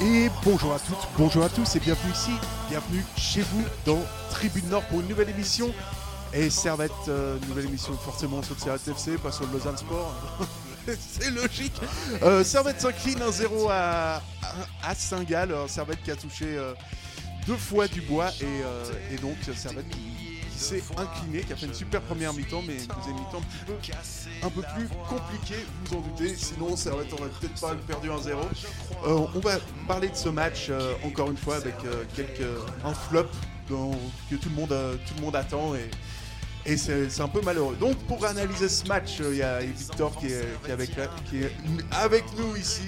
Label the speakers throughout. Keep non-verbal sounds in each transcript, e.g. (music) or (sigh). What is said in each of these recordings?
Speaker 1: Et bonjour à toutes, bonjour à tous et bienvenue ici, bienvenue chez vous dans Tribune Nord pour une nouvelle émission. Et Servette, euh, nouvelle émission forcément sur le Servette FC, pas sur le Lausanne Sport. (laughs) C'est logique. Euh, Servette s'incline 1-0 à, à, Saint-Gall. Servette qui a touché euh, deux fois du bois et, et donc Servette qui, qui s'est incliné, qui a fait une super première mi-temps, mais une deuxième mi-temps un peu, un peu plus compliquée, vous en doutez. Sinon, Servette aurait peut-être pas perdu 1-0. Euh, on va parler de ce match euh, encore une fois avec euh, quelques un flop que tout le monde, tout le monde attend et, et c'est un peu malheureux. Donc pour analyser ce match, il y a Victor qui est, qui est avec, la- qui est avec nous ici.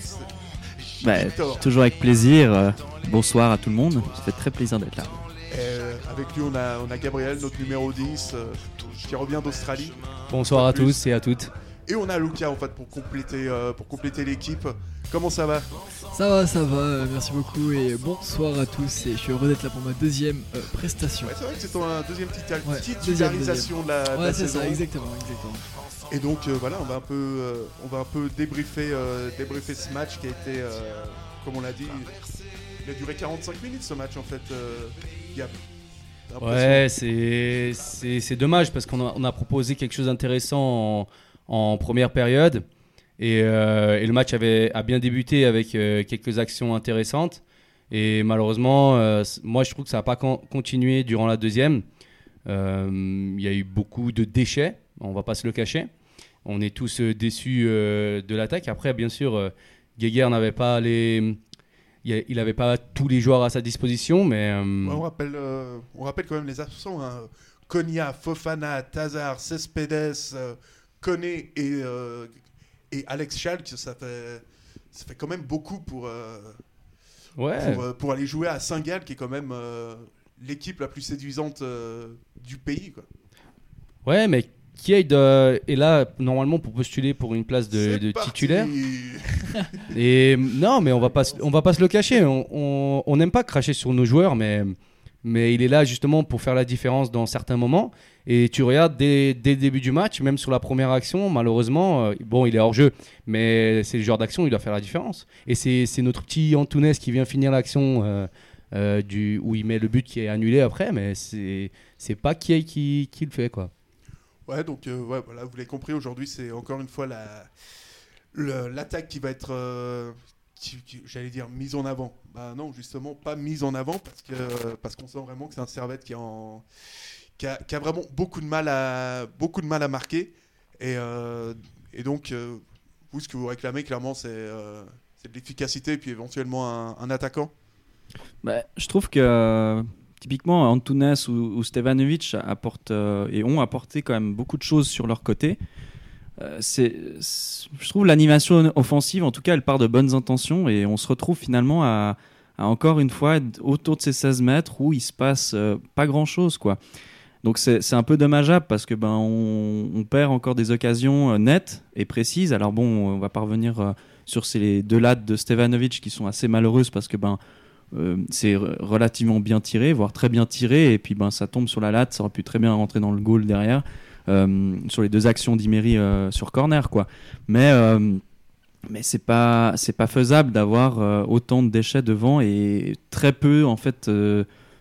Speaker 2: Bah, toujours avec plaisir. Bonsoir à tout le monde. Ça fait très plaisir d'être là.
Speaker 1: Euh, avec lui, on a, on a Gabriel, notre numéro 10, euh, qui revient d'Australie.
Speaker 3: Bonsoir à tous et à toutes.
Speaker 1: Et on a Luca en fait pour compléter, euh, pour compléter l'équipe. Comment ça va?
Speaker 4: Ça va, ça va, merci beaucoup et bonsoir à tous et je suis heureux d'être là pour ma deuxième euh, prestation.
Speaker 1: Ouais, C'est vrai que c'est ton deuxième petit
Speaker 4: Ouais,
Speaker 1: titularisation de la, de
Speaker 4: Ouais,
Speaker 1: la
Speaker 4: c'est
Speaker 1: saison.
Speaker 4: ça, exactement, exactement.
Speaker 1: Et donc euh, voilà, on va un peu, euh, on va un peu débriefer, euh, débriefer ce match qui a été, euh, comme on l'a dit, il a duré 45 minutes ce match en fait.
Speaker 3: Ouais, c'est- dommage parce qu'on a, on a proposé quelque chose d'intéressant en, première période et, euh, et le match avait, a bien débuté avec euh, quelques actions intéressantes. Et malheureusement, euh, moi je trouve que ça n'a pas con- continué durant la deuxième. Il y a eu beaucoup de déchets, on va pas se le cacher. On est tous déçus de l'attaque. Après, bien sûr, Geiger n'avait pas les. Il n'avait pas tous les joueurs à sa disposition, mais. euh,
Speaker 1: on, rappelle, euh, on rappelle quand même les absents. Hein. Konya, Fofana, Tazar, Cespedes, euh, Koné et, euh, et Alex Schalk, ça fait, ça fait quand même beaucoup pour,
Speaker 3: ouais.
Speaker 1: pour, pour aller jouer à Saint-Gall, qui est quand même l'équipe la plus séduisante du pays. Quoi.
Speaker 3: Ouais, mais Euh, est là normalement pour postuler pour une place de, titulaire. (laughs) Et non, mais on va pas, on va pas se le cacher. On- n'aime pas cracher sur nos joueurs, mais, mais il est là justement pour faire la différence dans certains moments. Et tu regardes dès, dès le début du match, même sur la première action, malheureusement, euh, bon, il est hors jeu, mais c'est le genre d'action, il doit faire la différence. Et c'est notre petit Antunes qui vient finir l'action euh, euh, du où il met le but qui est annulé après, mais c'est pas Kiei qui, qui le fait quoi.
Speaker 1: Ouais, donc euh, voilà, vous l'avez compris, aujourd'hui, c'est encore une fois la l'attaque qui va être, euh, j'allais dire, mise en avant. Bah non, justement, pas mise en avant parce que parce qu'on sent vraiment que c'est un Servette qui, a, qui a vraiment beaucoup de mal à beaucoup de mal à marquer. Et, euh, et donc, vous, ce que vous réclamez, clairement, c'est c'est de l'efficacité et puis éventuellement un, un attaquant.
Speaker 2: Bah, je trouve que typiquement Antunes ou, ou Stevanovic apportent euh, et ont apporté quand même beaucoup de choses sur leur côté. Euh, je trouve l'animation offensive, en tout cas, elle part de bonnes intentions et on se retrouve finalement à, encore une fois autour de ces 16 mètres où il se passe euh, pas grand chose, quoi. Donc c'est, un peu dommageable parce que ben on, perd encore des occasions nettes et précises. Alors bon, on va pas revenir sur ces deux lattes de Stevanovic qui sont assez malheureuses parce que ben euh, c'est re- relativement bien tiré, voire très bien tiré, et puis ben, ça tombe sur la latte, ça aurait pu très bien rentrer dans le goal derrière, euh, sur les deux actions d'Imery euh, sur corner, quoi. Mais, mais c'est pas, pas faisable d'avoir autant de déchets devant et très peu, en fait,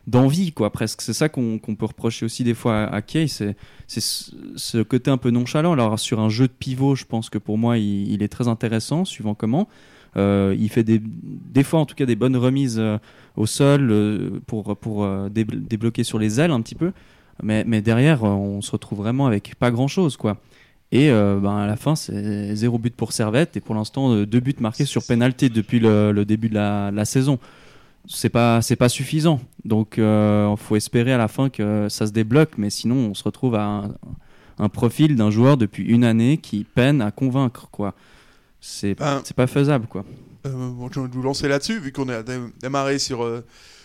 Speaker 2: d'envie, quoi, presque. C'est ça qu'on peut reprocher aussi des fois à, Kay, c'est ce, côté un peu nonchalant. Alors, sur un jeu de pivot, je pense que pour moi, il est très intéressant, suivant comment. Euh, il fait des, des fois en tout cas des bonnes remises euh, au sol euh, pour, pour débl- débloquer sur les ailes un petit peu. Mais, mais derrière, on se retrouve vraiment avec pas grand chose. quoi. Et ben, à la fin, c'est zéro but pour Servette. Et pour l'instant, deux buts marqués sur pénalité depuis le, début de la, la saison. C'est pas, c'est pas suffisant. Donc, il faut espérer à la fin que ça se débloque. Mais sinon, on se retrouve à un, un profil d'un joueur depuis une année qui peine à convaincre. quoi. C'est
Speaker 1: Ben,
Speaker 2: pas faisable. quoi.
Speaker 1: Euh, bon, je vais vous lancer là-dessus, vu qu'on a dé- démarré sur, euh,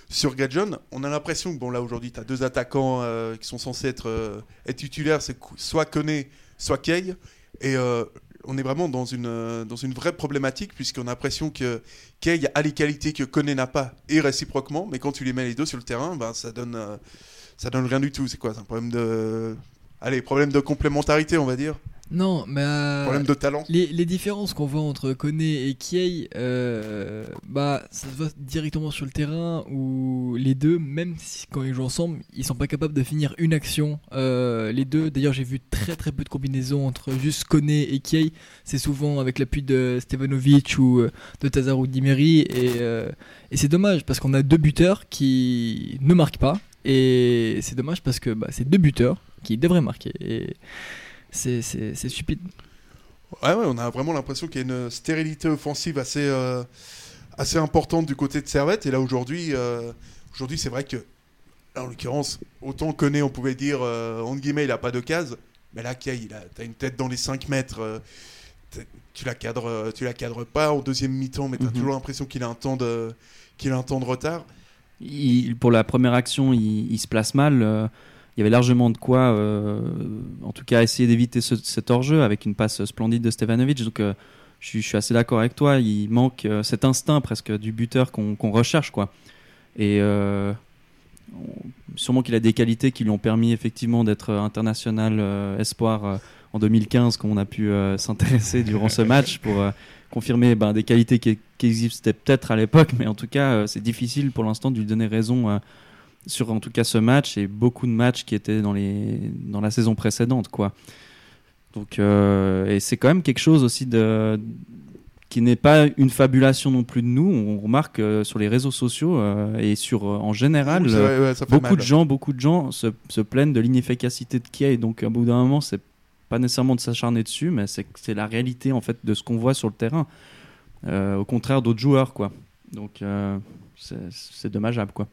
Speaker 1: sur Gadjon, on a l'impression que bon là aujourd'hui tu as deux attaquants euh, qui sont censés être, euh, être titulaires, c'est soit Koné, soit Kay. Et euh, on est vraiment dans une, dans une vraie problématique puisqu'on a l'impression que Kay a les qualités que Koné n'a pas et réciproquement, mais quand tu les mets les deux sur le terrain, ben, ça donne ça donne rien du tout. C'est quoi? C'est un problème de allez problème de complémentarité on va dire,
Speaker 4: Non, mais. euh,
Speaker 1: problème de talent.
Speaker 4: Les, les différences qu'on voit entre Koné et Kiei, euh, bah, ça se voit directement sur le terrain où les deux, même si, quand ils jouent ensemble, ils sont pas capables de finir une action. Euh, les deux, d'ailleurs, j'ai vu très très peu de combinaisons entre juste Koné et Kiei. C'est souvent avec l'appui de Stevanovic ou de Tazaru Dimeri. Et, et c'est dommage parce qu'on a deux buteurs qui ne marquent pas. Et c'est dommage parce que bah, c'est deux buteurs qui devraient marquer. Et c'est stupide.
Speaker 1: Ouais, ouais, on a vraiment l'impression qu'il y a une stérilité offensive assez, euh, assez importante du côté de Servette. Et là, aujourd'hui, euh, aujourd'hui c'est vrai que, là, en l'occurrence, autant Koné, on pouvait dire, euh, entre guillemets, il n'a pas de case. Mais là, Kay, il a t'as une tête dans les 5 mètres. euh, tu la cadres, tu la cadres pas en deuxième mi-temps, mais tu as
Speaker 2: Mhm.
Speaker 1: toujours l'impression qu'il a un temps de, qu'il a un temps de retard.
Speaker 2: Il- pour la première action, il, il se place mal. Il y avait largement de quoi, euh, en tout cas, essayer d'éviter ce- cet hors-jeu avec une passe splendide de Stevanovic. Donc, euh, je, suis- je suis assez d'accord avec toi. Il manque euh, cet instinct presque du buteur qu'on recherche, quoi. Et on- sûrement qu'il a des qualités qui lui ont permis effectivement d'être international espoir en 2015, qu'on a pu s'intéresser durant ce (laughs) match pour confirmer ben, des qualités qui, qui existaient peut-être à l'époque, mais en tout cas, c'est difficile pour l'instant de lui donner raison sur en tout cas ce match et beaucoup de matchs qui étaient dans, les, dans la saison précédente. Quoi. Donc, euh, et c'est quand même quelque chose aussi de, qui n'est pas une fabulation non plus de nous. On remarque euh, sur les réseaux sociaux euh, et sur, en général,
Speaker 1: Oui, vrai, ouais,
Speaker 2: beaucoup
Speaker 1: mal.
Speaker 2: de gens, beaucoup de gens se, se plaignent de l'inefficacité de Kia et donc à bout d'un moment, c'est pas nécessairement de s'acharner dessus, mais c'est la réalité en fait de ce qu'on voit sur le terrain. Au contraire d'autres joueurs, quoi. Donc c'est c'est dommageable, quoi.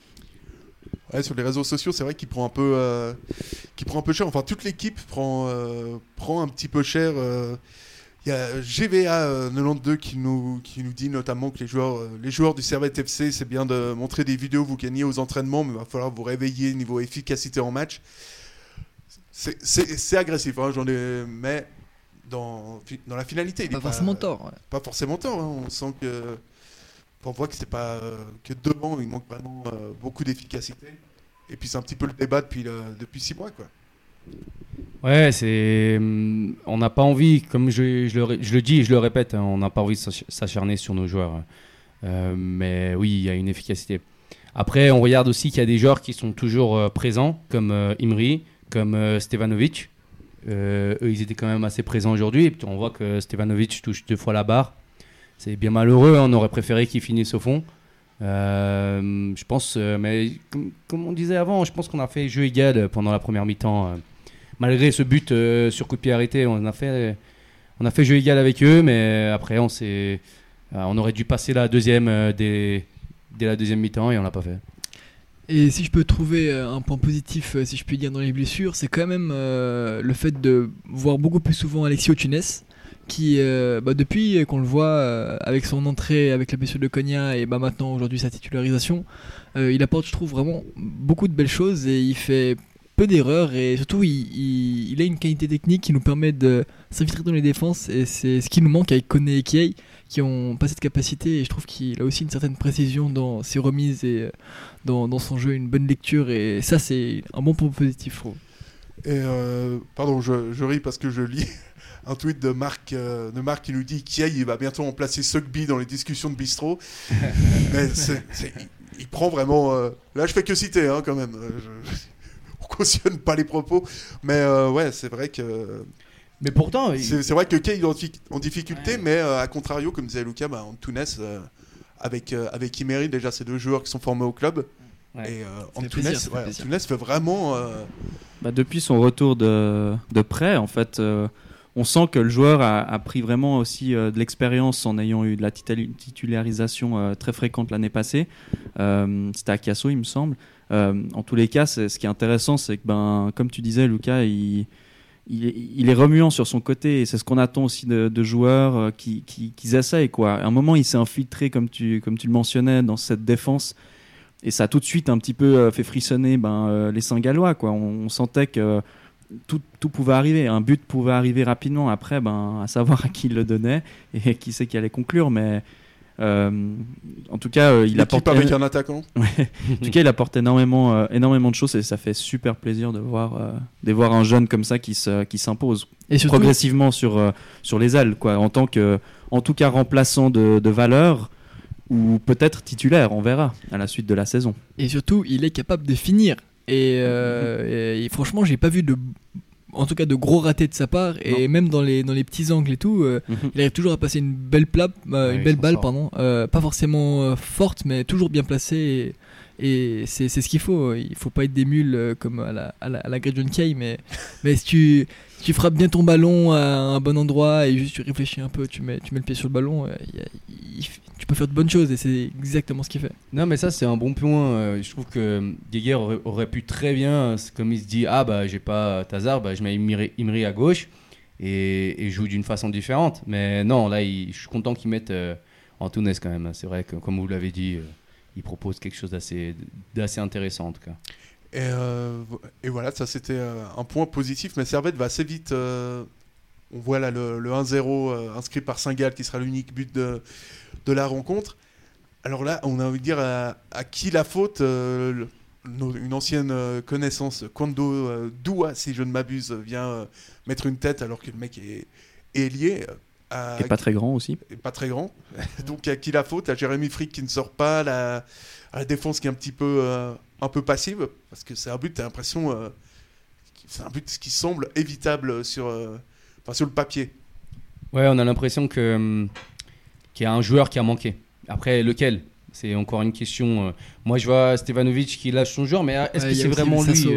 Speaker 1: Ouais, sur les réseaux sociaux, c'est vrai qu'il prend un peu, euh, qu'il prend un peu cher. Enfin, toute l'équipe prend, euh, prend un petit peu cher. euh. Il y a GVA euh, 92 qui nous, qui nous dit notamment que les joueurs, les joueurs du Servette FC, c'est bien de montrer des vidéos, vous gagnez aux entraînements, mais il va falloir vous réveiller niveau efficacité en match. C'est- agressif, hein, j'en ai, mais dans, dans la finalité, il
Speaker 4: Pas
Speaker 1: est
Speaker 4: forcément tort. ouais.
Speaker 1: pas forcément tort. hein. On sent que. On voit que c'est pas. euh, que devant, il manque vraiment euh, beaucoup d'efficacité. Et puis c'est un petit peu le débat depuis, le- depuis six mois. Quoi.
Speaker 3: Ouais, c'est. hum, On n'a pas envie, comme je, je le, dis et je le répète, hein, on n'a pas envie de s'ach- s'acharner sur nos joueurs. Euh, mais oui, il y a une efficacité. Après, on regarde aussi qu'il y a des joueurs qui sont toujours euh, présents, comme euh, Imri, comme euh, Stevanovic. Euh, eux, ils étaient quand même assez présents aujourd'hui. Et puis on voit que Stevanovic touche deux fois la barre. C'est bien malheureux, hein, on aurait préféré qu'il finisse au fond. Euh, je pense, euh, mais comme, on disait avant, je pense qu'on a fait jeu égal pendant la première mi-temps. euh, malgré ce but euh, sur coup de pied arrêté, on a fait, on a fait jeu égal avec eux, mais après on s'est, euh, on aurait dû passer la deuxième euh, dès, la deuxième mi-temps et on l'a pas fait.
Speaker 4: Et si je peux trouver euh, un point positif, euh, si je puis dire, dans les blessures, c'est quand même euh, le fait de voir beaucoup plus souvent Alexis Otunes, qui, euh, bah, depuis qu'on le voit euh, avec son entrée avec la blessure de Cogna et bah, maintenant aujourd'hui sa titularisation, euh, il apporte, je trouve, vraiment beaucoup de belles choses et il fait peu d'erreurs et surtout il, a une qualité technique qui nous permet de s'infiltrer dans les défenses et c'est ce qui nous manque avec Kone et Kiei qui ont pas cette capacité et je trouve qu'il a aussi une certaine précision dans ses remises et dans, son jeu, une bonne lecture et ça c'est un bon point positif je
Speaker 1: pardon, je ris parce que je lis (laughs) un tweet de Marc, euh, de Marc qui nous dit qu'il il va bientôt remplacer Sugby dans les discussions de bistrot. (laughs) Mais il, il prend vraiment. euh, là, je fais que citer hein, quand même. Euh, je- (laughs) on cautionne pas les propos. Mais euh, ouais, c'est vrai que.
Speaker 3: Mais pourtant,
Speaker 1: C'est c'est vrai que Kay est en, fi- en difficulté,
Speaker 3: Ouais.
Speaker 1: mais euh, à contrario, comme disait Lucas, bah, Antunes, euh, avec, euh, avec Imery, déjà, c'est deux joueurs qui sont formés au club.
Speaker 3: Ouais.
Speaker 1: Et euh, Antunes,
Speaker 4: fait
Speaker 1: ouais,
Speaker 4: plaisir.
Speaker 1: Antunes fait vraiment. euh,
Speaker 2: Bah, depuis son retour de, de prêt, en fait, euh, on sent que le joueur a, pris vraiment aussi euh, de l'expérience en ayant eu de la titularisation euh, très fréquente l'année passée. Euh, C'était à Casso, il me semble. En tous les cas, ce qui est intéressant, c'est que, ben, comme tu disais, Lucas, il, est, remuant sur son côté et c'est ce qu'on attend aussi de, joueurs qui, essayent. Quoi. À un moment, il s'est infiltré, comme tu, le mentionnais, dans cette défense et ça a tout de suite un petit peu fait frissonner ben, les Saint-Gallois. On sentait que tout, tout pouvait arriver. Un but pouvait arriver rapidement. Après, ben, à savoir à qui il le donnait et (laughs) qui c'est qui allait conclure. Mais euh, en tout cas, euh, il apporte,
Speaker 1: avec un attaquant. (laughs)
Speaker 2: en tout cas, il apporte énormément, euh, énormément de choses et ça fait super plaisir de voir, euh, de voir un jeune comme ça qui se- qui s'impose progressivement sur, euh, sur les ailes, quoi, en tant que, en tout cas, remplaçant de, de valeur ou peut-être titulaire, on verra à la suite de la saison.
Speaker 4: et surtout, il est capable de finir. Et, euh, et- et franchement, j'ai pas vu de, en tout cas, de gros ratés de sa part. Et même dans les dans les petits angles et tout, euh, il arrive toujours à passer une belle euh,
Speaker 3: Ouais,
Speaker 4: une belle balle,
Speaker 3: sort.
Speaker 4: pardon. Euh, pas forcément forte, mais toujours bien placée. Et, et c'est c'est ce qu'il faut. Il faut pas être des mules comme à la, à la, à la John Kay, mais, mais si tu, tu frappes bien ton ballon à un bon endroit et juste tu réfléchis un peu, tu mets, tu mets le pied sur le ballon, euh, tu peux faire de bonnes choses et c'est exactement ce qu'il fait.
Speaker 3: Non, mais ça, c'est un bon point. Euh, Je trouve que Geiger aurait, pu très bien, euh, comme il se dit Ah, bah, j'ai pas Tazar, bah, je mets Imri, à gauche et, joue d'une façon différente. Mais non, là, je suis content qu'ils mettent euh, Antunes quand même. C'est vrai que, comme vous l'avez dit, euh, il propose quelque chose d'assez intéressant en tout cas.
Speaker 1: Et, euh, et voilà, ça c'était euh, un point positif, mais Servette va assez vite. euh, on voit là le, le 1-0 euh, inscrit par Saint-Gall qui sera l'unique but de, de la rencontre. Alors là, on a envie de dire à, à qui la faute euh, le- nos- Une ancienne connaissance, Kondo Doua, si je ne m'abuse, vient mettre une tête alors que le mec est, est lié. à-
Speaker 2: Et pas très grand aussi.
Speaker 1: et pas très grand. (laughs) Donc à qui la faute? À Jérémy Frick qui ne sort pas, la, à la défense qui est un petit peu, euh, un peu passive, parce que c'est un but, t'as l'impression, euh, qui- c'est un but qui semble évitable sur, euh, enfin, sur le papier.
Speaker 3: Ouais, on a l'impression que qu'il y a un joueur qui a manqué. Après, lequel? C'est encore une question. Moi, je vois Stevanovic qui lâche son joueur, mais est-ce
Speaker 4: Ouais,
Speaker 3: que c'est vraiment lui
Speaker 4: Sasso,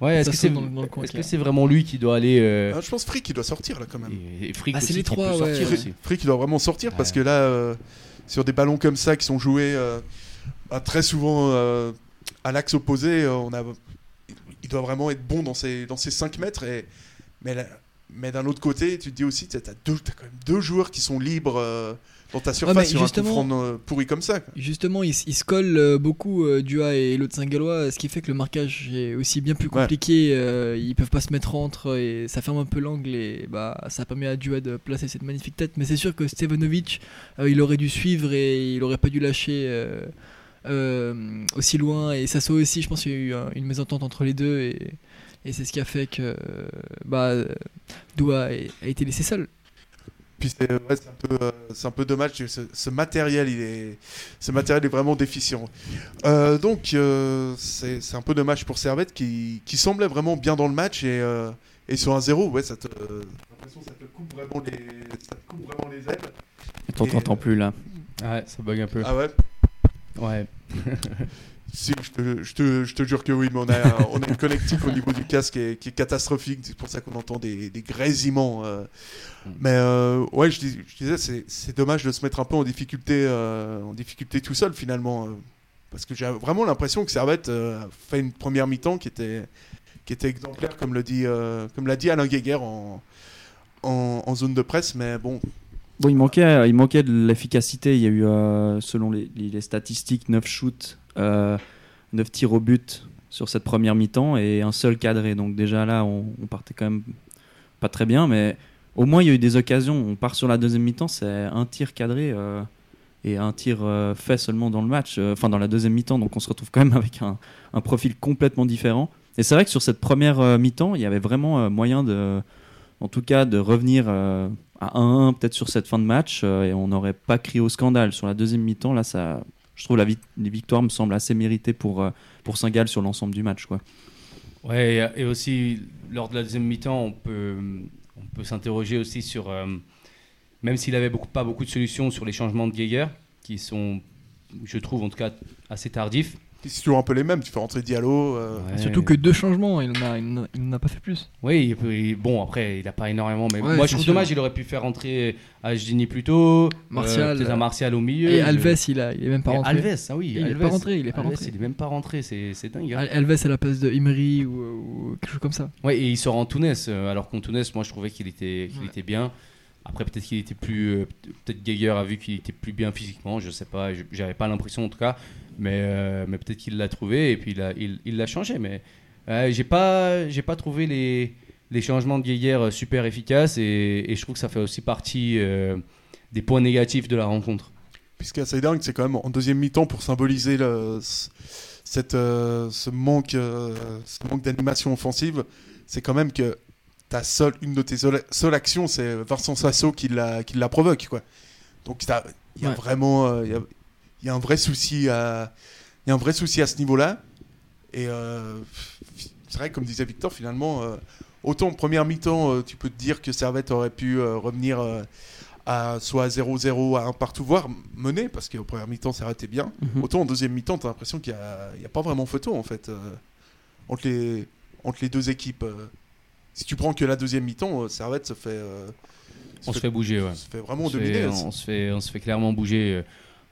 Speaker 3: Ouais, est-ce que c'est
Speaker 4: dans le- dans le coin
Speaker 3: est-ce
Speaker 4: qui
Speaker 3: que c'est vraiment lui qui doit aller euh,
Speaker 1: Ah, je pense Frick qui doit sortir là quand même.
Speaker 3: et, Frick
Speaker 4: Ah, c'est les trois,
Speaker 1: Frick, doit vraiment sortir parce que là, euh, sur des ballons comme ça qui sont joués euh, bah, très souvent euh, à l'axe opposé, euh, on a, il doit vraiment être bon dans ses, dans ses 5 mètres. Et, mais mais d'un autre côté, tu te dis aussi, tu as, t'as quand même deux joueurs qui sont libres euh, dans ta surface
Speaker 4: mais
Speaker 1: sur un coup franc pourri comme ça. quoi.
Speaker 4: Justement, ils, ils se collent beaucoup, euh, Dua et l'autre Saint-Gallois, ce qui fait que le marquage est aussi bien plus
Speaker 1: Ouais.
Speaker 4: compliqué. euh, ils peuvent pas se mettre entre et ça ferme un peu l'angle et bah, ça permet à Dua de placer cette magnifique tête. Mais c'est sûr que Stevanovic, euh, il aurait dû suivre et il aurait pas dû lâcher euh, aussi loin. Et Sasso aussi, je pense qu'il y a eu une mésentente entre les deux et, et c'est ce qui a fait que bah, Dua a, a été laissé seul.
Speaker 1: Puis c'est ouais, un, peu, euh, c'est un peu dommage, ce, ce matériel, il est, ce matériel est vraiment déficient. Euh, donc euh, c'est c'est un peu dommage pour Servette qui, qui semblait vraiment bien dans le match et, euh, et sur un 0, ouais, ça te, j'ai l'impression que ça te coupe vraiment les, ça te coupe vraiment les ailes.
Speaker 2: Et t'entends plus là.
Speaker 3: Ouais, ça bug un peu.
Speaker 1: Ah ouais?
Speaker 3: Ouais. (laughs)
Speaker 1: Si, je te, je, te, je te jure que oui, mais on a, on a une connectique au niveau du casque qui est, qui est catastrophique. C'est pour ça qu'on entend des, des grésillements. euh. Mais euh, ouais, je, dis- je disais, c'est- dommage de se mettre un peu en difficulté, euh, en difficulté tout seul finalement. euh, parce que j'ai vraiment l'impression que Servette a fait une première mi-temps qui était, qui était exemplaire, comme le dit, comme l'a dit Alain Guéguer en, en, en zone de presse. Mais bon,
Speaker 2: Bon, il manquait, il manquait de l'efficacité. Il y a eu, euh, selon les, statistiques, 9 shoots, euh, 9 tirs au but sur cette première mi-temps et un seul cadré. Donc déjà là, on, on partait quand même pas très bien, mais au moins il y a eu des occasions. On part sur la deuxième mi-temps, c'est un tir cadré euh, et un tir euh, fait seulement dans le match, euh, enfin dans la deuxième mi-temps. Donc on se retrouve quand même avec un, un profil complètement différent. Et c'est vrai que sur cette première euh, mi-temps, il y avait vraiment euh, moyen de, en tout cas, de revenir euh, à 1-1 peut-être sur cette fin de match euh, et on n'aurait pas crié au scandale. Sur la deuxième mi-temps, là, ça, je trouve la les victoires me semblent assez méritées pour, euh, pour Saint-Gall sur l'ensemble du match. Quoi.
Speaker 3: Ouais, et aussi lors de la deuxième mi-temps, on peut, on peut s'interroger aussi sur, euh, même s'il avait beaucoup, pas beaucoup de solutions sur les changements de Geiger, qui sont, je trouve en tout cas, assez tardifs.
Speaker 1: C'est toujours un peu les mêmes. Tu fais rentrer Diallo. euh,
Speaker 3: Ouais.
Speaker 4: Surtout que deux changements, il n'en a, a- pas fait plus.
Speaker 3: Oui, il peut- il- bon, après, il n'a pas énormément, mais
Speaker 4: Ouais,
Speaker 3: moi
Speaker 4: c'est
Speaker 3: je trouve
Speaker 4: sûr.
Speaker 3: dommage, il aurait pu faire rentrer Ajdini plus tôt,
Speaker 4: Martial,
Speaker 3: euh, un
Speaker 4: euh,
Speaker 3: Martial au milieu.
Speaker 4: Et
Speaker 3: je-
Speaker 4: Alves, il, a, il est même pas
Speaker 3: Et
Speaker 4: rentré.
Speaker 3: Alves, ah oui,
Speaker 4: Il est
Speaker 3: Alves.
Speaker 4: pas rentré, il est pas
Speaker 3: Alves,
Speaker 4: rentré.
Speaker 3: il est même pas rentré, c'est c'est dingue. hein.
Speaker 4: Al- Alves à la place de Imri ou, ou quelque chose comme ça.
Speaker 3: Ouais, et il sort en Tunis, euh, alors qu'en Tunis, moi je trouvais qu'il était, qu'il
Speaker 4: Ouais.
Speaker 3: était bien. Après, peut-être qu'il était plus. euh, peut-être Geiger a vu qu'il était plus bien physiquement, je sais pas. J'avais pas l'impression en tout cas. Mais, euh, mais peut-être qu'il l'a trouvé et puis il l'a changé. Mais euh, j'ai pas, pas trouvé les, les changements de Geiger euh, super efficaces et, je trouve que ça fait aussi partie des points négatifs de la rencontre.
Speaker 1: Puis ce qui est assez dingue, c'est quand même en deuxième mi-temps pour symboliser cette, ce manque, ce manque d'animation offensive, c'est quand même que ta seule, une de tes seules, seules actions, c'est Vincent Sasso qui la, qui la provoque. Quoi. Donc il y a
Speaker 4: Ouais.
Speaker 1: vraiment euh, y a, il y a un vrai souci à, y a un vrai souci à ce niveau-là. Et euh, c'est vrai, comme disait Victor, finalement, euh, autant en première mi-temps, tu peux te dire que Servette aurait pu revenir à soit à 0-0, à un partout, voire mener, parce qu'en première mi-temps, ça arrêtait bien.
Speaker 2: Mhm.
Speaker 1: Autant en deuxième mi-temps, tu as l'impression qu'il n'y a, a pas vraiment photo, en fait, entre, les, entre les deux équipes. Si tu prends que la deuxième mi-temps, euh, Servette se fait, euh,
Speaker 3: On se fait bouger, ouais.
Speaker 1: se fait vraiment
Speaker 3: on se
Speaker 1: dominer.
Speaker 3: fait, on, se fait, on se fait clairement bouger. euh,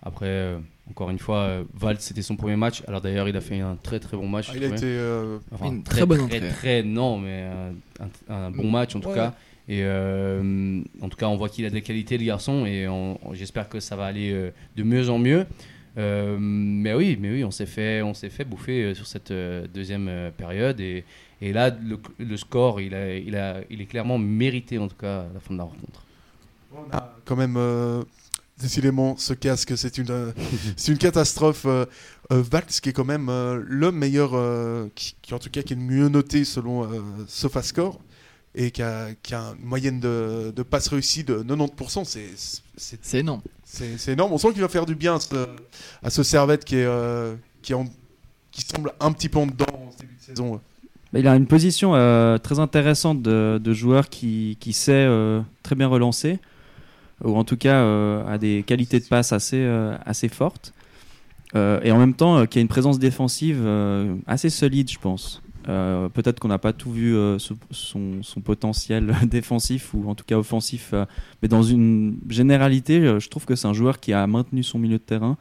Speaker 3: Après, euh, encore une fois, euh, Valls, c'était son premier match. Alors d'ailleurs, il a fait un très très bon match.
Speaker 1: Ah, il a été. euh,
Speaker 3: Enfin,
Speaker 4: Une
Speaker 3: très,
Speaker 4: très bonne
Speaker 3: très,
Speaker 4: entrée.
Speaker 3: très, non, mais un, un bon match en tout
Speaker 1: Ouais.
Speaker 3: cas. Et euh, en tout cas, on voit qu'il a des qualités, le garçon, et on- on- j'espère que ça va aller euh, de mieux en mieux. Euh, mais oui, mais oui, on s'est fait, on s'est fait bouffer euh, sur cette euh, deuxième euh, période, et, et là, le, le score, il, a, il, a, il est clairement mérité en tout cas à la fin de la rencontre.
Speaker 1: on a quand même. euh, Décidément, ce casque, c'est une, euh, (laughs) c'est une catastrophe. Euh, euh, Valls, qui est quand même euh, le meilleur, euh, qui, qui, en tout cas qui est le mieux noté selon euh, SofaScore, et qui a, qui a une moyenne de, de passes réussies de 90%, c'est,
Speaker 4: énorme.
Speaker 1: c'est, énorme. On sent qu'il va faire du bien à ce, à ce Servette qui, est, euh, qui, est en- qui semble un petit peu en dedans en début de saison.
Speaker 2: Il a une position euh, très intéressante de, de joueur qui, qui sait euh, très bien relancer, ou en tout cas euh, a des qualités de passe assez, assez fortes, et en même temps qui a une présence défensive assez solide, je pense. Peut-être qu'on n'a pas tout vu ce- son, son potentiel (laughs) défensif ou en tout cas offensif, mais dans une généralité, je trouve que c'est un joueur qui a maintenu son milieu de terrain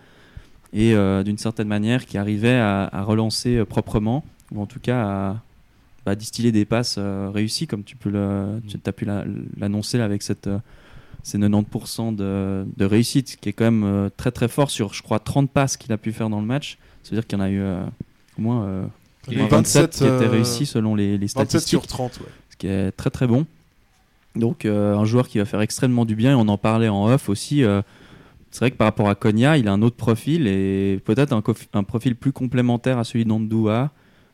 Speaker 2: et d'une certaine manière qui arrivait à, à relancer proprement, ou en tout cas à, bah, distiller des passes euh, réussies, comme tu peux le, tu as pu la- l'annoncer avec cette, euh, ces 90% de, de réussite, qui est quand même euh, très très fort sur, je crois, 30 passes qu'il a pu faire dans le match. Ça veut dire qu'il y en a eu euh, au moins euh,
Speaker 1: Il
Speaker 2: au
Speaker 1: y a
Speaker 2: moins
Speaker 1: eu
Speaker 2: 27 qui étaient
Speaker 1: euh,
Speaker 2: réussis selon les, les
Speaker 1: 27
Speaker 2: statistiques
Speaker 1: sur 30, ouais.
Speaker 2: ce qui est très très bon. Donc euh, un joueur qui va faire extrêmement du bien, et on en parlait en off aussi. euh, c'est vrai que par rapport à Konya, il a un autre profil et peut-être un, un profil plus complémentaire à celui d'Andoua,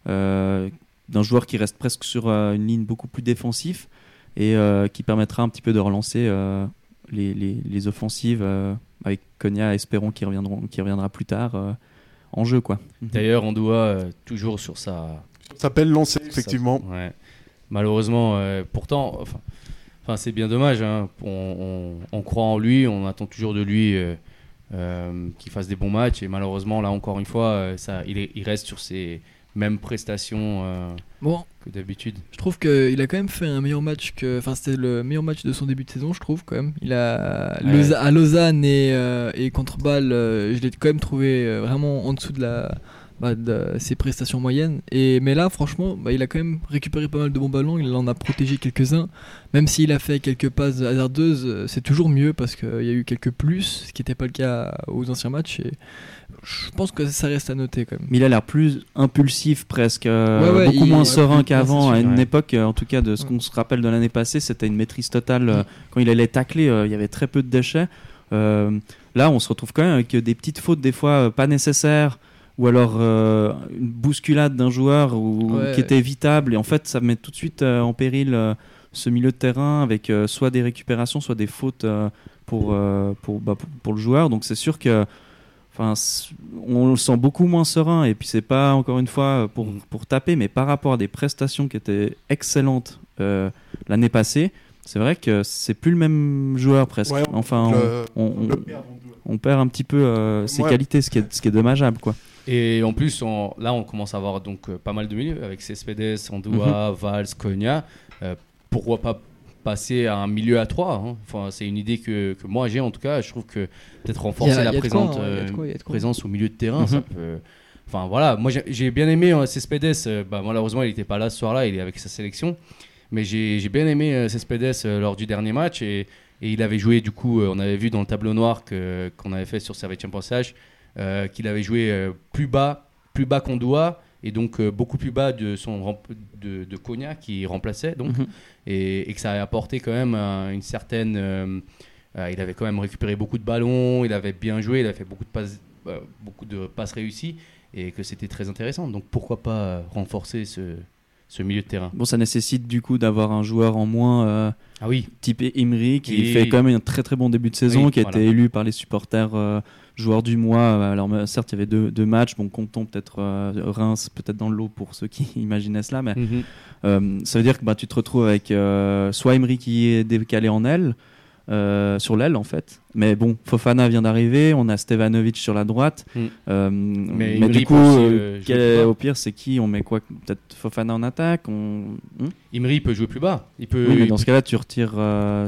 Speaker 2: euh, d'un joueur qui reste presque sur euh, une ligne beaucoup plus défensif et euh, qui permettra un petit peu de relancer euh, les, les- les offensives euh, avec Konya, espérons qu'il reviendront, qu'il reviendra plus tard euh, en jeu quoi. (laughs)
Speaker 3: D'ailleurs, on doit euh, toujours sur sa,
Speaker 1: Ça s'appelle lancer, effectivement.
Speaker 3: Ça- ouais. Malheureusement, euh, pourtant, enfin, enfin, c'est bien dommage. hein. On, on- on croit en lui, on attend toujours de lui euh, euh, qu'il fasse des bons matchs. Et malheureusement, là encore une fois, euh, ça, il, est- il reste sur ses mêmes prestations euh,
Speaker 4: Bon,
Speaker 3: que d'habitude.
Speaker 4: je trouve qu'il a quand même fait un meilleur match que. Enfin, c'était le meilleur match de son début de saison, je trouve, quand même. Il a.
Speaker 3: Ouais.
Speaker 4: Lausa- à Lausanne et, euh, et contre Bâle, euh, je l'ai quand même trouvé vraiment en dessous de, la, bah, de ses prestations moyennes. Et, mais là, franchement, bah, il a quand même récupéré pas mal de bons ballons. Il en a protégé quelques-uns. Même s'il a fait quelques passes hasardeuses, c'est toujours mieux parce qu'il y a eu quelques plus, ce qui n'était pas le cas aux anciens matchs. Et je pense que ça reste à noter quand même.
Speaker 2: Mais il a l'air plus impulsif presque, euh,
Speaker 4: Ouais, ouais,
Speaker 2: beaucoup
Speaker 4: il-
Speaker 2: moins serein
Speaker 4: ouais,
Speaker 2: qu'avant. À une époque, euh, en tout cas, de ce qu'on se rappelle de l'année passée, c'était une maîtrise totale. euh,
Speaker 4: Ouais.
Speaker 2: Quand il allait tacler, euh, il y avait très peu de déchets. Là, on se retrouve quand même avec des petites fautes, des fois pas nécessaires, ou alors une bousculade d'un joueur ou, qui était évitable. Et en fait, ça met tout de suite en péril ce milieu de terrain avec soit des récupérations, soit des fautes pour, pour, bah, pour, pour le joueur. Donc c'est sûr que. Enfin, on le sent beaucoup moins serein et puis c'est pas encore une fois pour,
Speaker 3: Mm.
Speaker 2: pour taper, mais par rapport à des prestations qui étaient excellentes euh, l'année passée, c'est vrai que c'est plus le même joueur presque.
Speaker 1: Ouais,
Speaker 2: enfin,
Speaker 1: Le-
Speaker 2: on, on- on perd un petit peu euh, ses
Speaker 1: Ouais.
Speaker 2: qualités, ce qui est, ce qui est dommageable quoi.
Speaker 3: Et en plus, on- là, on commence à avoir donc euh, pas mal de milieux avec Cespedes, Andoua, Valls, Konya. Euh, pourquoi pas passer à un milieu à 3 Enfin, c'est une idée que, que moi j'ai en tout cas. Je trouve que peut-être renforcer
Speaker 4: a-
Speaker 3: la
Speaker 4: quoi, hein,
Speaker 3: euh,
Speaker 4: quoi,
Speaker 3: présence au milieu de terrain,
Speaker 2: Mhm.
Speaker 3: ça peut. Enfin voilà, moi j'ai- bien aimé euh, Cespedes. euh, bah, malheureusement, il n'était pas là ce soir-là, il est avec sa sélection. Mais j'ai bien aimé euh, Cespedes lors du dernier match et, Et il avait joué, du coup, on avait vu dans le tableau noir que- qu'on avait fait sur Servetien Passage, euh, qu'il avait joué plus bas, plus bas qu'on doit, et donc euh, beaucoup plus bas de son de, de Konya qui remplaçait, donc,
Speaker 2: Mhm.
Speaker 3: et, et que ça avait apporté quand même euh, une certaine. euh, euh, il avait quand même récupéré beaucoup de ballons, il avait bien joué, il avait fait beaucoup de passes, beaucoup de passes réussies, et que c'était très intéressant. Donc pourquoi pas renforcer ce, ce milieu de terrain?
Speaker 2: Bon, ça nécessite du coup d'avoir un joueur en moins euh,
Speaker 3: Ah oui,
Speaker 2: type Imri qui fait quand même un très très bon début de saison,
Speaker 3: Oui,
Speaker 2: qui a
Speaker 3: voilà.
Speaker 2: été élu par les supporters euh, joueur du mois. Euh, Alors euh, certes, il y avait deux, deux matchs, bon, comptons peut-être euh, Reims, peut-être dans le lot pour ceux qui (laughs) imaginaient cela, mais
Speaker 3: Mhm.
Speaker 2: euh, ça veut dire que bah, tu te retrouves avec soit Emery qui est décalé en aile, euh, sur l'aile en fait. Mais bon, Fofana vient d'arriver, on a Stevanovic sur la droite.
Speaker 3: Mm.
Speaker 2: Euh, mais, du coup,
Speaker 3: aussi,
Speaker 2: euh, quel- au pire, c'est qui On met quoi Peut-être Fofana en attaque on... Hmm
Speaker 3: Imri peut jouer plus bas. Il peut.
Speaker 2: Oui, mais dans ce cas-là, tu retires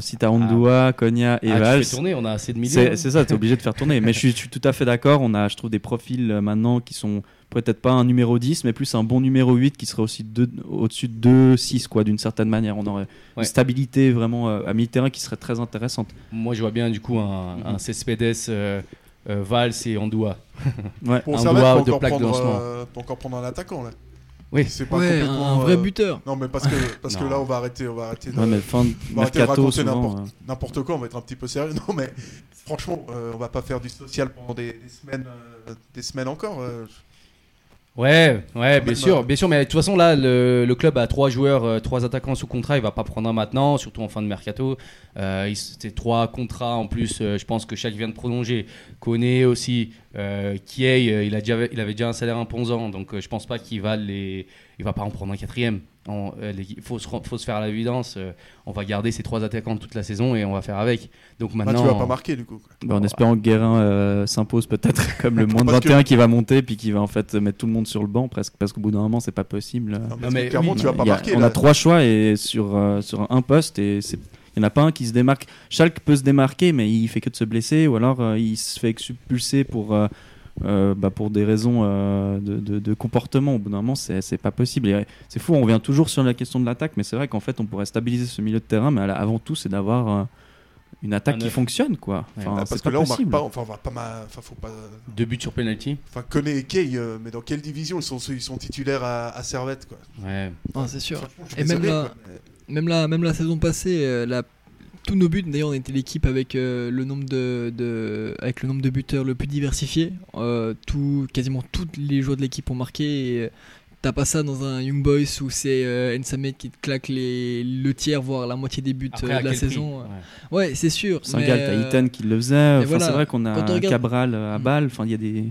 Speaker 2: si t'as Ondua, Konya et
Speaker 3: Ah,
Speaker 2: Valls.
Speaker 3: tu fais tourner, on a assez de millions.
Speaker 2: C'est c'est ça, tu es obligé de faire tourner. Mais je (laughs) suis, je suis tout à fait d'accord. On a, je trouve, des profils maintenant qui sont peut-être pas un numéro 10, mais plus un bon numéro 8 qui serait aussi au-dessus de 2-6, quoi, d'une certaine manière. On aurait
Speaker 3: Ouais.
Speaker 2: une stabilité vraiment euh, à mi-terrain qui serait très intéressante.
Speaker 3: Moi, je vois bien du coup un, un Cespedes, euh, euh, Valls et Andoua. (laughs)
Speaker 2: Ouais.
Speaker 1: Pour peut
Speaker 3: de
Speaker 1: encore
Speaker 3: plaque de
Speaker 1: prendre,
Speaker 3: lancement.
Speaker 1: euh, peut encore prendre un attaquant là.
Speaker 3: Oui.
Speaker 1: C'est pas
Speaker 4: Ouais, un,
Speaker 1: complètement,
Speaker 4: un vrai
Speaker 1: euh,
Speaker 4: buteur.
Speaker 1: Non, mais parce que, (laughs) parce que là, on va arrêter, on va arrêter de,
Speaker 2: Ouais, mais fin de
Speaker 1: on va
Speaker 2: mercato,
Speaker 1: n'importe
Speaker 2: euh,
Speaker 1: quoi, on va être un petit peu sérieux. (laughs) Non, mais franchement, euh, on va pas faire du social pendant des, des semaines, euh, des semaines encore.
Speaker 3: Ouais, ouais, bien sûr, bien sûr. Mais de toute façon, là, le, le club a trois joueurs, euh, trois attaquants sous contrat. Il va pas prendre un maintenant, surtout en fin de mercato. Euh, trois contrats en plus. euh, je pense que chaque vient de prolonger. Koné aussi. Euh, Kiei, euh, il a déjà, il avait déjà un salaire imposant, donc je pense pas qu'il va les, il va pas en prendre un quatrième. On- euh, Il faut se, ren- faut se faire à l'évidence. euh, on va garder ces trois attaquants toute la saison et on va faire avec. Donc
Speaker 1: Bah,
Speaker 3: maintenant,
Speaker 1: tu vas pas marquer du coup.
Speaker 2: bah, en espérant que Guérin euh, s'impose peut-être (laughs) comme le moins de
Speaker 1: Parce que-
Speaker 2: 21 qui va monter puis qui va en fait mettre tout le monde sur le banc presque parce qu'au bout d'un moment c'est pas possible.
Speaker 1: Non,
Speaker 3: Non,
Speaker 1: parce
Speaker 3: mais
Speaker 1: que clairement,
Speaker 3: oui,
Speaker 1: tu vas pas
Speaker 2: Il a-
Speaker 1: marquer.
Speaker 2: on
Speaker 1: là.
Speaker 2: a trois choix et sur, euh, sur un poste et c'est il n'y en a pas un qui se démarque. Schalke peut se démarquer, mais il fait que de se blesser ou alors euh, il se fait expulser pour, euh, euh, bah, pour des raisons euh, de, de- de comportement. Au bout d'un moment, c'est pas possible. C'est fou, on revient toujours sur la question de l'attaque, mais c'est vrai qu'en fait, on pourrait stabiliser ce milieu de terrain, mais avant tout, c'est d'avoir euh, une attaque
Speaker 3: Un
Speaker 2: qui fonctionne. Quoi. Enfin,
Speaker 1: Ah, parce que
Speaker 2: pas
Speaker 1: là, on marque pas. Enfin, on va pas. ma- Enfin, faut pas.
Speaker 3: deux buts sur penalty.
Speaker 1: Enfin, Koné et Kay, euh, mais dans quelle division ils sont, ils sont titulaires à, à Servette quoi?
Speaker 3: Ouais.
Speaker 4: C'est sûr. Et même là-
Speaker 1: quoi,
Speaker 4: Même la, même la saison passée, euh, la- tous nos buts, d'ailleurs, on était l'équipe avec euh, le nombre de, de- avec le nombre de buteurs le plus diversifié. Euh, tout, quasiment tous les joueurs de l'équipe ont marqué. Et, euh, T'as pas ça dans un Young Boys où c'est euh, Nsame qui te claque les, le tiers, voire la moitié des buts
Speaker 3: Après,
Speaker 4: euh, de la saison.
Speaker 3: Ouais.
Speaker 4: Ouais, c'est sûr. Mais,
Speaker 2: t'as Iten qui le faisait. Enfin,
Speaker 4: voilà,
Speaker 2: c'est vrai qu'on a
Speaker 4: regarde-
Speaker 2: Cabral à
Speaker 4: Mm.
Speaker 2: balle. Enfin, il y a des.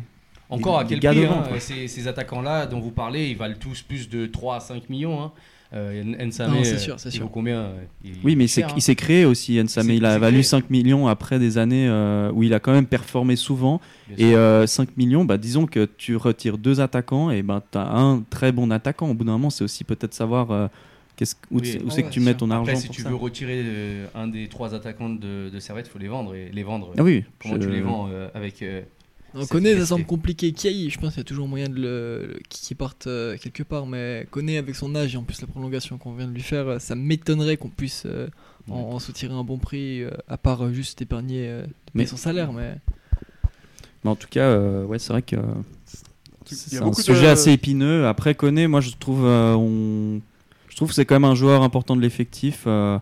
Speaker 3: Encore à quel prix hein, ces attaquants-là dont vous parlez, ils valent tous plus de 3 à 5 millions. Hein. Euh, Nsame,
Speaker 4: Non, c'est
Speaker 3: euh,
Speaker 4: sûr, c'est
Speaker 3: il
Speaker 4: sûr.
Speaker 3: combien euh, il-
Speaker 2: Oui, mais
Speaker 3: il
Speaker 2: s'est-
Speaker 3: cher, hein.
Speaker 2: il s'est créé aussi, Nsame. Il
Speaker 3: il
Speaker 2: a valu
Speaker 3: créé.
Speaker 2: 5 millions après des années euh, où il a quand même performé souvent.
Speaker 3: Bien
Speaker 2: Et euh, 5 millions, bah, disons que tu retires deux attaquants et ben tu as un très bon attaquant. Au bout d'un moment, c'est aussi peut-être savoir euh, où,
Speaker 3: Oui.
Speaker 2: où
Speaker 4: Ah
Speaker 2: c'est
Speaker 4: ouais,
Speaker 2: que tu mets
Speaker 4: sûr.
Speaker 2: ton argent.
Speaker 3: Après, si
Speaker 2: pour
Speaker 3: tu
Speaker 2: ça.
Speaker 3: veux retirer euh, un des trois attaquants de, de Servette, il faut les vendre. Et les vendre,
Speaker 2: Ah oui,
Speaker 3: comment
Speaker 2: je-
Speaker 3: tu les vends euh, avec. euh,
Speaker 4: On connaît, ça semble compliqué. Kiai, je pense qu'il y a toujours moyen de le, qu'il parte euh, quelque part, mais connaît avec son âge et en plus la prolongation qu'on vient de lui faire, euh, ça m'étonnerait qu'on puisse euh, en, en soutirer un bon prix, à part juste épargner
Speaker 2: Mais-
Speaker 4: son salaire. Mais
Speaker 2: Mais en tout cas, euh, ouais, c'est vrai que c'est
Speaker 1: a
Speaker 2: un sujet
Speaker 1: de-
Speaker 2: assez épineux. Après, Koné, moi je trouve, euh, on... je trouve que c'est quand même un joueur important de l'effectif, euh,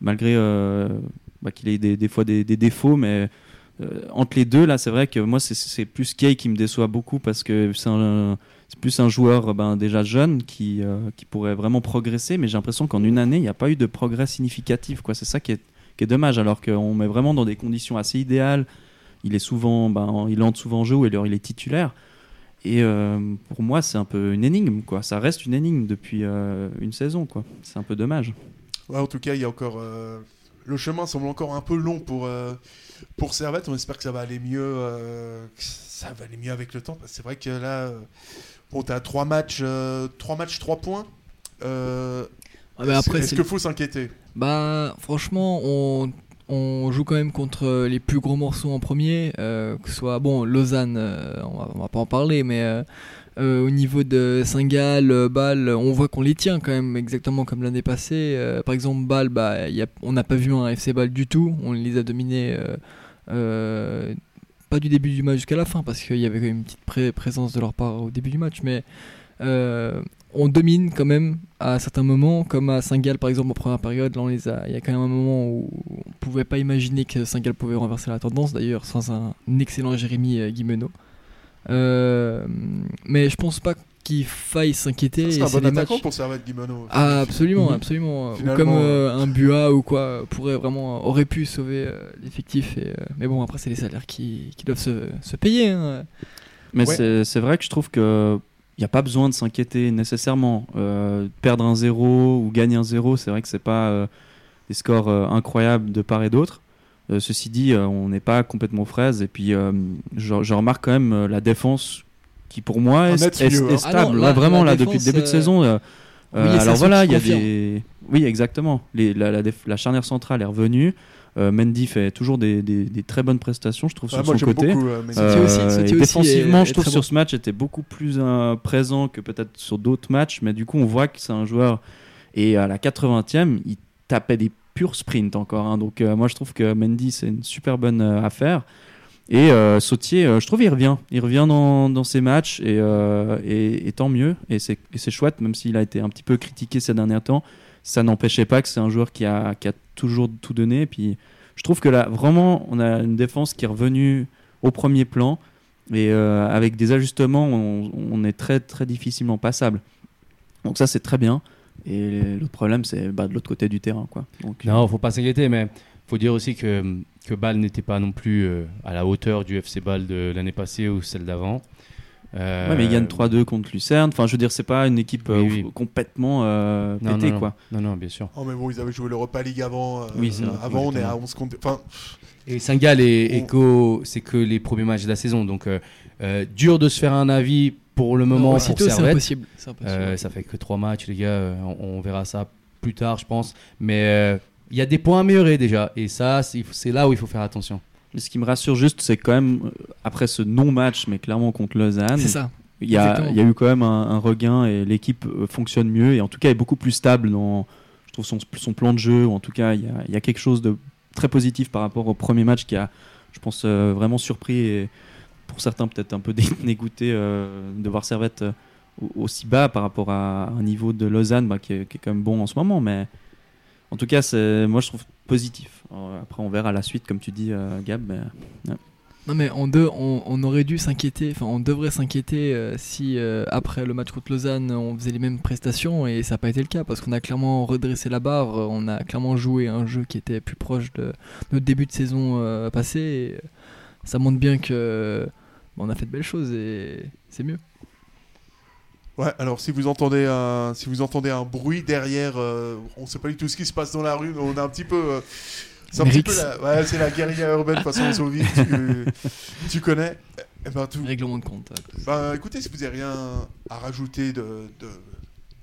Speaker 2: malgré euh, bah, qu'il ait des, des fois des, des défauts, mais entre les deux, là, c'est vrai que moi c'est- plus Kay qui me déçoit beaucoup parce que c'est plus un joueur ben, déjà jeune qui, euh, qui pourrait vraiment progresser, mais j'ai l'impression qu'en une année, il n'y a pas eu de progrès significatif. C'est ça qui est, dommage, alors qu'on met vraiment dans des conditions assez idéales. Il est souvent, ben, il entre souvent en jeu ou alors il est titulaire. Et euh, pour moi, c'est un peu une énigme. Ça reste une énigme depuis euh, une saison. C'est un peu dommage.
Speaker 1: En tout cas, il y a encore. euh, Le chemin semble encore un peu long pour, euh, pour Servette. On espère que ça va aller mieux. euh, que ça va aller mieux avec le temps. Que C'est vrai que là, euh, bon, t'as trois matchs, euh, trois matchs, trois points. Euh,
Speaker 4: Ah,
Speaker 1: est-ce qu'il faut s'inquiéter?
Speaker 4: Bah, franchement, on, on joue quand même contre les plus gros morceaux en premier, euh, que ce soit bon Lausanne, euh, on, va, on va pas en parler, mais euh, euh, au niveau de Saint-Gall, euh, Bâle, on voit qu'on les tient quand même exactement comme l'année passée. Euh, par exemple, Bâle, bah, on n'a pas vu un FC Bâle du tout, on les a dominés. euh, euh, pas du début du match jusqu'à la fin parce qu'il y avait quand même une petite pré- présence de leur part au début du match, mais euh, on domine quand même à certains moments, comme à Saint-Gall par exemple en première période. A. Il y a quand même un moment où on pouvait pas imaginer que Saint-Gall pouvait renverser la tendance. D'ailleurs, sans un, excellent Jérémy euh, Guimeno. Euh, mais je pense pas qu'il faille s'inquiéter.
Speaker 1: C'est un bon attaquant
Speaker 4: matchs-
Speaker 1: pour Servette Guimano.
Speaker 4: ah absolument,
Speaker 2: Mhm.
Speaker 4: absolument. Ou
Speaker 1: Finalement,
Speaker 4: comme
Speaker 1: euh,
Speaker 4: euh, un Bua ou quoi pourrait vraiment aurait pu sauver euh, l'effectif. Et, euh, mais bon après c'est les salaires qui, qui doivent se, se payer. hein.
Speaker 2: Mais
Speaker 1: Ouais.
Speaker 2: c'est- vrai que je trouve que il n'y a pas besoin de s'inquiéter nécessairement. Euh, perdre un 0 ou gagner un 0, c'est vrai que c'est pas euh, des scores euh, incroyables de part et d'autre. Euh, ceci dit, euh, on n'est pas complètement fraise. Et puis, euh, je, je remarque quand même la défense qui, pour moi, est, stable.
Speaker 4: Ah non,
Speaker 2: vraiment,
Speaker 4: la
Speaker 2: là, depuis le début de saison. euh,
Speaker 4: oui,
Speaker 2: euh, alors voilà, il y a des. Oui, exactement. Les- la, la déf- la charnière centrale est revenue. Euh, Mendy fait toujours des, des- des très bonnes prestations, je trouve,
Speaker 1: Ah,
Speaker 2: sur
Speaker 1: moi,
Speaker 2: son côté.
Speaker 1: beaucoup, euh,
Speaker 4: aussi,
Speaker 2: et défensivement,
Speaker 4: est-
Speaker 2: je trouve sur
Speaker 4: bon.
Speaker 2: ce match était beaucoup plus euh, présent que peut-être sur d'autres matchs, mais du coup on voit que c'est un joueur et à la 80e il tapait des purs sprints encore. hein. donc euh, moi je trouve que Mendy c'est une super bonne euh, affaire. Et euh, Sautier, je trouve il revient, il revient dans, dans ses matchs et, et, tant mieux. Et c'est et c'est chouette, même s'il a été un petit peu critiqué ces derniers temps, ça n'empêchait pas que c'est un joueur qui a, qui a toujours tout donné. Puis je trouve que là, vraiment, on a une défense qui est revenue au premier plan. Et avec des ajustements, on, on est très très difficilement passable. Donc ça, c'est très bien. Et le problème, c'est bah, de l'autre côté du terrain. Quoi. Donc,
Speaker 3: Non, faut pas s'inquiéter, mais faut dire aussi que, que Bâle n'était pas non plus euh, à la hauteur du FC Bâle de l'année passée ou celle d'avant. Euh,
Speaker 2: Ouais, mais ils gagnent 3-2 contre Lucerne. Enfin, je veux dire, c'est pas une équipe euh,
Speaker 3: Oui, oui.
Speaker 2: complètement euh,
Speaker 3: non,
Speaker 2: pétée,
Speaker 3: non, non.
Speaker 2: quoi.
Speaker 3: Non, non, bien sûr.
Speaker 1: Oh, mais bon, ils avaient joué l'Europa League avant. euh,
Speaker 2: Oui, c'est vrai.
Speaker 1: Avant, on est à
Speaker 3: Exactement.
Speaker 1: 11 contre. Enfin,
Speaker 3: Et Saint-Gall est
Speaker 1: On-
Speaker 3: c'est que les premiers matchs de la saison, donc euh, euh, dur de se faire un avis pour le moment
Speaker 4: Non,
Speaker 3: pour Servette.
Speaker 4: impossible. c'est impossible.
Speaker 3: Euh, ça fait que trois matchs, les gars. euh, On, on verra ça plus tard, je pense. Mais euh, il y a des points à améliorer déjà. Et ça, c'est c'est là où il faut faire attention.
Speaker 2: Mais ce qui me rassure juste, c'est quand même, euh, après ce non-match, mais clairement contre Lausanne,
Speaker 4: c'est ça.
Speaker 2: il y, a,
Speaker 4: exactement.
Speaker 2: il y a eu quand même un, un regain et l'équipe fonctionne mieux et en tout cas est beaucoup plus stable dans je trouve son, son plan de jeu. ou En tout cas, il y, a, il y a quelque chose de très positif par rapport au premier match qui a, je pense, euh, vraiment surpris et pour certains peut-être un peu dé- (laughs) dégoûté euh, de voir Servette euh, au- aussi bas par rapport à un niveau de Lausanne bah, qui, est, quand même bon en ce moment. Mais en tout cas, moi je trouve positif. Euh, Après, on verra la suite, comme tu dis, Gab. mais-
Speaker 4: Non mais on, de- on, aurait dû s'inquiéter, enfin on devrait s'inquiéter si après le match contre Lausanne on faisait les mêmes prestations et ça n'a pas été le cas parce qu'on a clairement redressé la barre, on a clairement joué un jeu qui était plus proche de notre début de saison euh, passé et euh, ça montre bien que euh, on a fait de belles choses et c'est mieux.
Speaker 1: Ouais, alors si vous entendez un, si vous entendez un bruit derrière, euh, on sait pas du tout ce qui se passe dans la rue, mais on a un petit peu. euh, c'est un petit peu la, ouais, c'est la guérilla urbaine façon Soviet, tu, (laughs) tu connais. Eh ben, tout,
Speaker 4: Règlement de compte.
Speaker 1: bah, écoutez, si vous n'avez rien à rajouter de, de-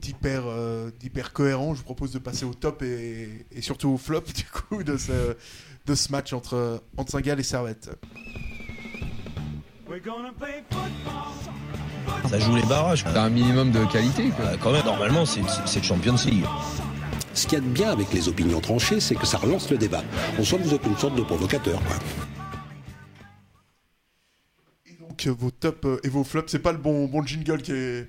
Speaker 1: d'hyper, euh, d'hyper cohérent, je vous propose de passer au top et, et surtout au flop (laughs) du coup de ce, de ce match entre, entre Saint-Gall et Servette.
Speaker 5: Ça joue les barrages.
Speaker 6: T'as un minimum de qualité. Quoi.
Speaker 5: Euh, quand même, normalement, c'est c'est le Champions League.
Speaker 7: Ce qu'il y a de bien avec les opinions tranchées, c'est que ça relance le débat. En soit vous êtes une sorte de provocateur. Quoi.
Speaker 1: Et donc euh, vos tops euh, et vos flops, c'est pas le bon, bon jingle qui est,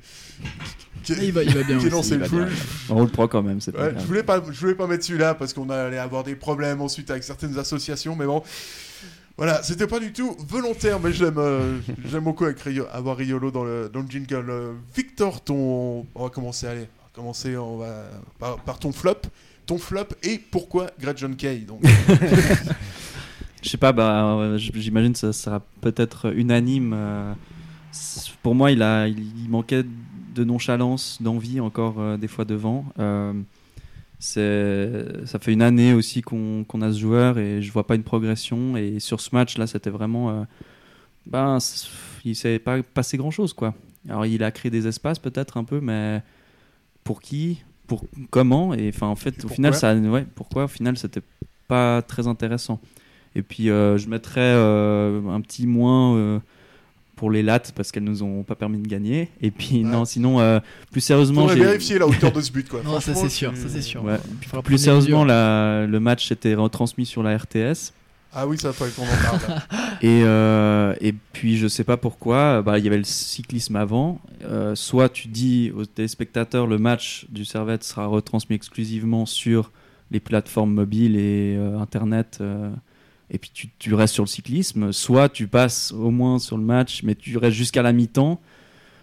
Speaker 1: qui est,
Speaker 4: Il va, il va bien.
Speaker 1: qui est lancé le full.
Speaker 2: On roule pro quand même, c'est
Speaker 1: Ouais, je voulais pas, je voulais pas mettre celui-là parce qu'on allait avoir des problèmes ensuite avec certaines associations, mais bon, voilà, c'était pas du tout volontaire, mais j'aime, euh, beaucoup avoir Riolo dans le, dans le jingle. Euh, Victor, ton, on va commencer, allez, on va commencer, on va par, ton flop, ton flop et pourquoi Greg John Kay. Donc, (laughs)
Speaker 2: Je sais pas, bah, euh, j'imagine que ça sera peut-être unanime. pour moi, il, a, il, manquait de nonchalance, d'envie encore des fois devant. C'est, ça fait une année aussi qu'on, a ce joueur et je vois pas une progression. Et sur ce match-là, c'était vraiment. euh, ben, il s'est pas passé grand-chose, quoi. Alors, il a créé des espaces peut-être un peu, mais pour qui Pour comment Et enfin, en fait, au
Speaker 1: pourquoi?
Speaker 2: final, ça, ouais, pourquoi? Au final, c'était pas très intéressant. Et puis euh, je mettrais euh, un petit moins pour les lattes parce qu'elles nous ont pas permis de gagner. Et puis non, sinon euh, plus sérieusement, j'ai-
Speaker 1: vérifier la hauteur de ce but, quoi. (laughs)
Speaker 4: Non, ça c'est sûr, ça c'est sûr.
Speaker 2: Ouais. Plus sérieusement, la- le match était retransmis sur la RTS.
Speaker 1: Ah oui, ça fallait qu'on en parle.
Speaker 2: Et, euh, et puis, je sais pas pourquoi, bah, il y avait le cyclisme avant. Euh, soit tu dis aux téléspectateurs le match du Servette sera retransmis exclusivement sur les plateformes mobiles et euh, Internet, euh, et puis tu, tu restes sur le cyclisme. Soit tu passes au moins sur le match, mais tu restes jusqu'à la mi-temps.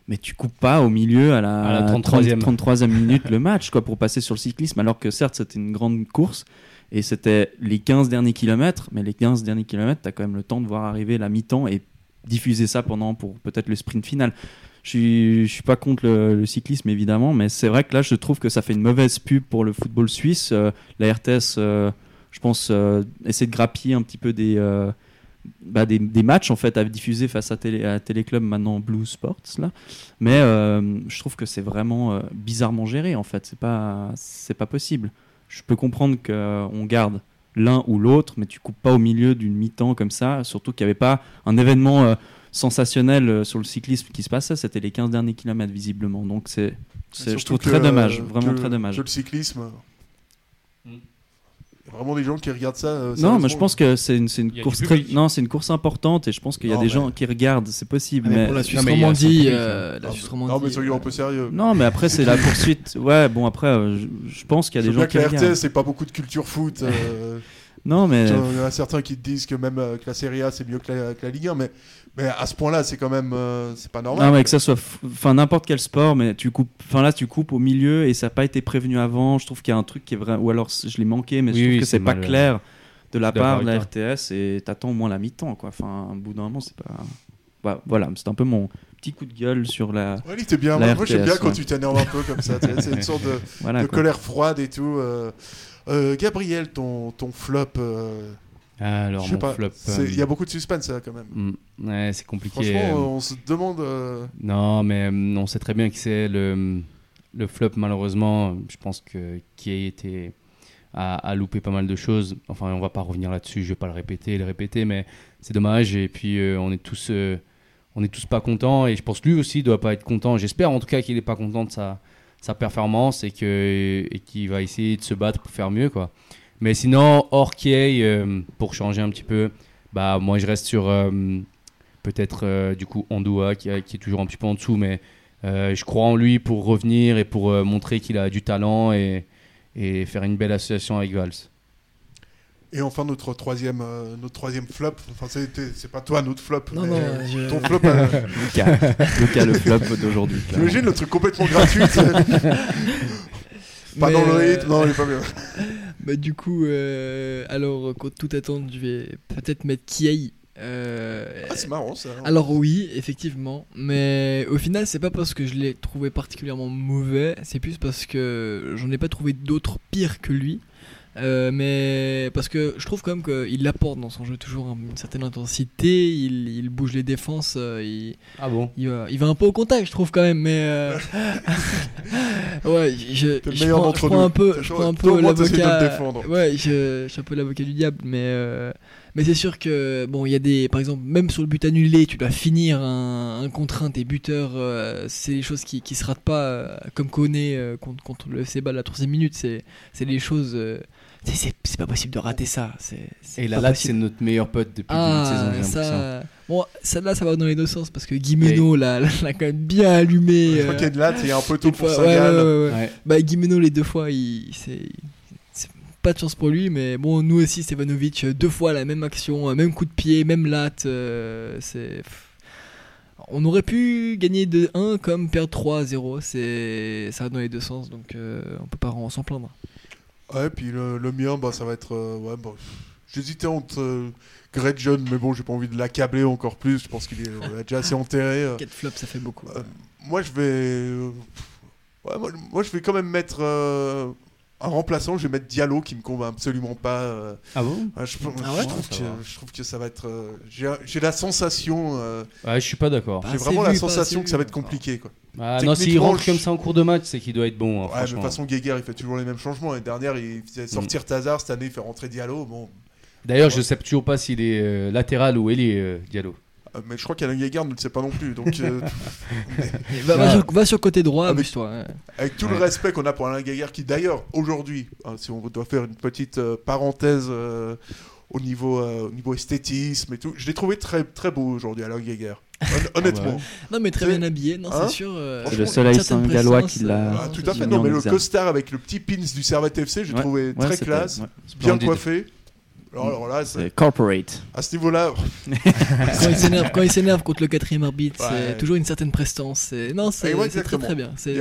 Speaker 2: Mais tu coupes pas au milieu à la,
Speaker 3: À la 33e.
Speaker 2: 30 33e minute le match quoi, pour passer sur le cyclisme, alors que certes c'était une grande course, et c'était les 15 derniers kilomètres, mais les 15 derniers kilomètres, tu as quand même le temps de voir arriver la mi-temps et diffuser ça pendant pour peut-être le sprint final. Je suis, je suis pas contre le, le cyclisme évidemment, mais c'est vrai que là je trouve que ça fait une mauvaise pub pour le football suisse. Euh, la RTS, euh, je pense, euh, essaie de grappiller un petit peu des, euh, bah, des, des matchs en fait à diffuser face à, télé, à Téléclub maintenant Blue Sports là. Mais euh, je trouve que c'est vraiment euh, bizarrement géré en fait. C'est pas, c'est pas possible. Je peux comprendre qu'on garde l'un ou l'autre, mais tu coupes pas au milieu d'une mi-temps comme ça. Surtout qu'il n'y avait pas un événement euh, sensationnel sur le cyclisme qui se passait. C'était les 15 derniers kilomètres visiblement. Donc c'est, je trouve très dommage, vraiment
Speaker 1: que-
Speaker 2: très dommage.
Speaker 1: que le cyclisme. Il y a vraiment des gens qui regardent ça. euh,
Speaker 2: Non, mais je pense que c'est une, course très, non, c'est une course importante et je pense qu'il y a
Speaker 1: Non,
Speaker 2: des
Speaker 1: mais-
Speaker 2: gens qui regardent, c'est possible.
Speaker 4: Mais
Speaker 2: mais...
Speaker 4: pour la Suisse romandie, euh, la
Speaker 1: Non,
Speaker 4: Suisse
Speaker 1: mais-
Speaker 4: romandie.
Speaker 1: Non, mais soyons
Speaker 4: euh,
Speaker 1: un peu sérieux.
Speaker 2: Non, mais après c'est la poursuite. (laughs) Ouais, bon après, euh, je, je pense qu'il y a des gens qui
Speaker 1: que la
Speaker 2: regardent.
Speaker 1: RTS, c'est pas beaucoup de culture foot. euh, (laughs)
Speaker 2: Non, mais
Speaker 1: Il y en a certains qui te disent que même euh, que la Serie A c'est mieux que la, que la Ligue 1, mais, mais à ce point-là, c'est quand même euh, c'est pas normal.
Speaker 2: Non, mais que ça soit, enfin n'importe quel sport, mais tu coupes, enfin là tu coupes au milieu et ça n'a pas été prévenu avant. Je trouve qu'il y a un truc qui est vrai, ou alors je l'ai manqué, mais
Speaker 3: Oui,
Speaker 2: je trouve
Speaker 3: oui,
Speaker 2: que
Speaker 3: c'est
Speaker 2: c'est pas
Speaker 3: mal, euh,
Speaker 2: clair de la part de la RTS et t'attends au moins la mi-temps, quoi. Enfin, au bout d'un moment, c'est pas. Bah, voilà, c'est un peu mon petit coup de gueule sur la.
Speaker 1: Ouais, t'es bien.
Speaker 2: la
Speaker 1: Moi, j'aime bien quand
Speaker 2: ouais.
Speaker 1: tu t'énerves un peu comme ça. C'est une sorte de, (laughs)
Speaker 2: Voilà,
Speaker 1: de
Speaker 2: quoi.
Speaker 1: colère froide et tout. euh. Euh, Gabriel, ton, ton flop. euh,
Speaker 3: Alors, mon
Speaker 1: pas.
Speaker 3: flop. euh,
Speaker 1: Il y a beaucoup de suspense là, quand même.
Speaker 3: ouais, c'est compliqué.
Speaker 1: Franchement,
Speaker 3: euh,
Speaker 1: on se demande. euh,
Speaker 3: Non, mais hum, on sait très bien que c'est le, le flop, malheureusement. Je pense que qui a été a, a loupé pas mal de choses. Enfin, on va pas revenir là-dessus. Je vais pas le répéter, le répéter, mais c'est dommage. Et puis, euh, on est tous, on est tous pas contents. Et je pense que lui aussi doit pas être content. J'espère en tout cas qu'il est pas content de sa, sa performance et que et qu'il va essayer de se battre pour faire mieux, quoi. Mais sinon, hors Kiei, euh, pour changer un petit peu, bah moi je reste sur euh, peut-être euh, du coup Andoua qui, a- qui est toujours un petit peu en dessous, mais euh, je crois en lui pour revenir et pour euh, montrer qu'il a du talent et, et faire une belle association avec Valls.
Speaker 1: Et enfin, notre troisième, euh, notre troisième flop. Enfin, c'est pas toi, notre flop.
Speaker 4: Non,
Speaker 1: mais
Speaker 4: non, je-
Speaker 1: Ton flop. euh, (laughs)
Speaker 2: Lucas, Lucas, le flop d'aujourd'hui.
Speaker 1: T'imagines le truc complètement gratuit. (laughs) pas
Speaker 4: Mais,
Speaker 1: dans le
Speaker 4: euh,
Speaker 1: rythme, non, il est pas bien.
Speaker 4: Bah, du coup, euh, alors, contre toute attente, je vais peut-être mettre Kiei. euh,
Speaker 1: Ah, c'est marrant ça.
Speaker 4: alors oui, effectivement, mais au final, c'est pas parce que je l'ai trouvé particulièrement mauvais, c'est plus parce que j'en ai pas trouvé d'autres pires que lui. Euh, mais parce que je trouve quand même qu'il apporte dans son jeu toujours une certaine intensité, il, il bouge les défenses, euh, il,
Speaker 3: Ah bon
Speaker 4: il, va, il va un peu au contact, je trouve quand même, mais euh, (laughs) ouais, je, je prends, je prends un peu, je prends un peu l'avocat. Ouais, je, je suis un peu l'avocat du diable, mais mais c'est sûr que bon, il y a des, par exemple, même sur le but annulé, tu dois finir un, un contre un, tes buteurs, c'est les choses qui qui se ratent pas, comme Koné contre, contre le FC à la troisième minute, c'est c'est les choses. C'est- c'est c'est pas possible de rater ça. c'est c'est
Speaker 3: Et la
Speaker 4: pas
Speaker 3: latte,
Speaker 4: possible.
Speaker 3: c'est notre meilleur pote depuis de saison,
Speaker 4: Ah,
Speaker 3: j'ai l'impression.
Speaker 4: ça. Bon, celle-là, ça va dans les deux sens parce que Guimeno l'a l'a quand même bien allumé.
Speaker 1: Je crois
Speaker 4: euh,
Speaker 1: qu'il y a une latte, il y a un poteau
Speaker 4: une
Speaker 1: pour
Speaker 4: fois- ouais, ouais, ouais, ouais.
Speaker 3: Ouais.
Speaker 4: Bah, Guimeno, les deux fois, il, pas de chance pour lui, mais bon, nous aussi, Stevanovic, euh, deux fois la même action, euh, même coup de pied, même latte. euh, c'est. On aurait pu gagner de 1 comme perdre 3-0. C'est... Ça va dans les deux sens, donc euh, on peut pas en- s'en plaindre.
Speaker 1: Ouais, puis le, le mien, bah, ça va être. euh, ouais, bon, J'hésitais entre euh, Greg John, mais bon, j'ai pas envie de l'accabler encore plus. Je pense qu'il est on l'a déjà assez enterré. euh.
Speaker 4: 4 flops, ça fait beaucoup.
Speaker 1: Euh, moi, je vais. euh, ouais, moi, moi, je vais quand même mettre euh, un remplaçant, je vais mettre Diallo qui me convainc absolument pas. euh,
Speaker 3: Ah bon?
Speaker 1: Je,
Speaker 4: Ah ouais
Speaker 1: je trouve que,
Speaker 3: va.
Speaker 1: je trouve que ça va être. euh, j'ai la sensation. euh,
Speaker 3: Ouais, je suis pas d'accord.
Speaker 1: J'ai vraiment la sensation que ça va être compliqué. Quoi.
Speaker 3: Ah, non, s'il rentre
Speaker 1: je-
Speaker 3: comme ça en cours de match, c'est qu'il doit être bon. hein,
Speaker 1: Ouais, mais de toute façon, Guéguer, il fait toujours les mêmes changements. L'année dernière, il faisait sortir Tazar. Cette année, il fait rentrer Diallo. Bon,
Speaker 3: D'ailleurs, je sais toujours pas s'il est euh, latéral ou ailier, euh, Diallo.
Speaker 1: Mais je crois qu'Alain Guéguer ne le sait pas non plus. Donc, euh, (laughs)
Speaker 4: Va, va
Speaker 3: Ah.
Speaker 4: sur, va sur côté droit,
Speaker 1: Avec-
Speaker 4: amuse-toi. ouais.
Speaker 1: avec tout le respect qu'on a pour Alain Guéguer, qui d'ailleurs, aujourd'hui, hein, si on doit faire une petite euh, parenthèse euh, au, niveau, euh, au niveau esthétisme et tout, je l'ai trouvé très, très beau aujourd'hui, Alain Guéguer. Hon- honnêtement.
Speaker 4: Non, mais très bien habillé, non,
Speaker 1: Hein
Speaker 4: c'est sûr. euh,
Speaker 2: C'est le soleil saint-gallois qui l'a.
Speaker 1: Ah, tout à fait. Non, mais le costard avec le petit pins du Servette FC, j'ai
Speaker 2: Ouais.
Speaker 1: trouvé
Speaker 2: Ouais,
Speaker 1: très classe,
Speaker 2: ouais.
Speaker 1: bien coiffé. Alors, alors là, c'est-
Speaker 2: corporate.
Speaker 1: à ce niveau-là, (laughs)
Speaker 4: quand il s'énerve, quand il s'énerve contre le quatrième arbitre,
Speaker 1: Ouais.
Speaker 4: c'est toujours une certaine prestance. Non, c'est
Speaker 1: Ouais, ouais,
Speaker 4: c'est très très bien. C'est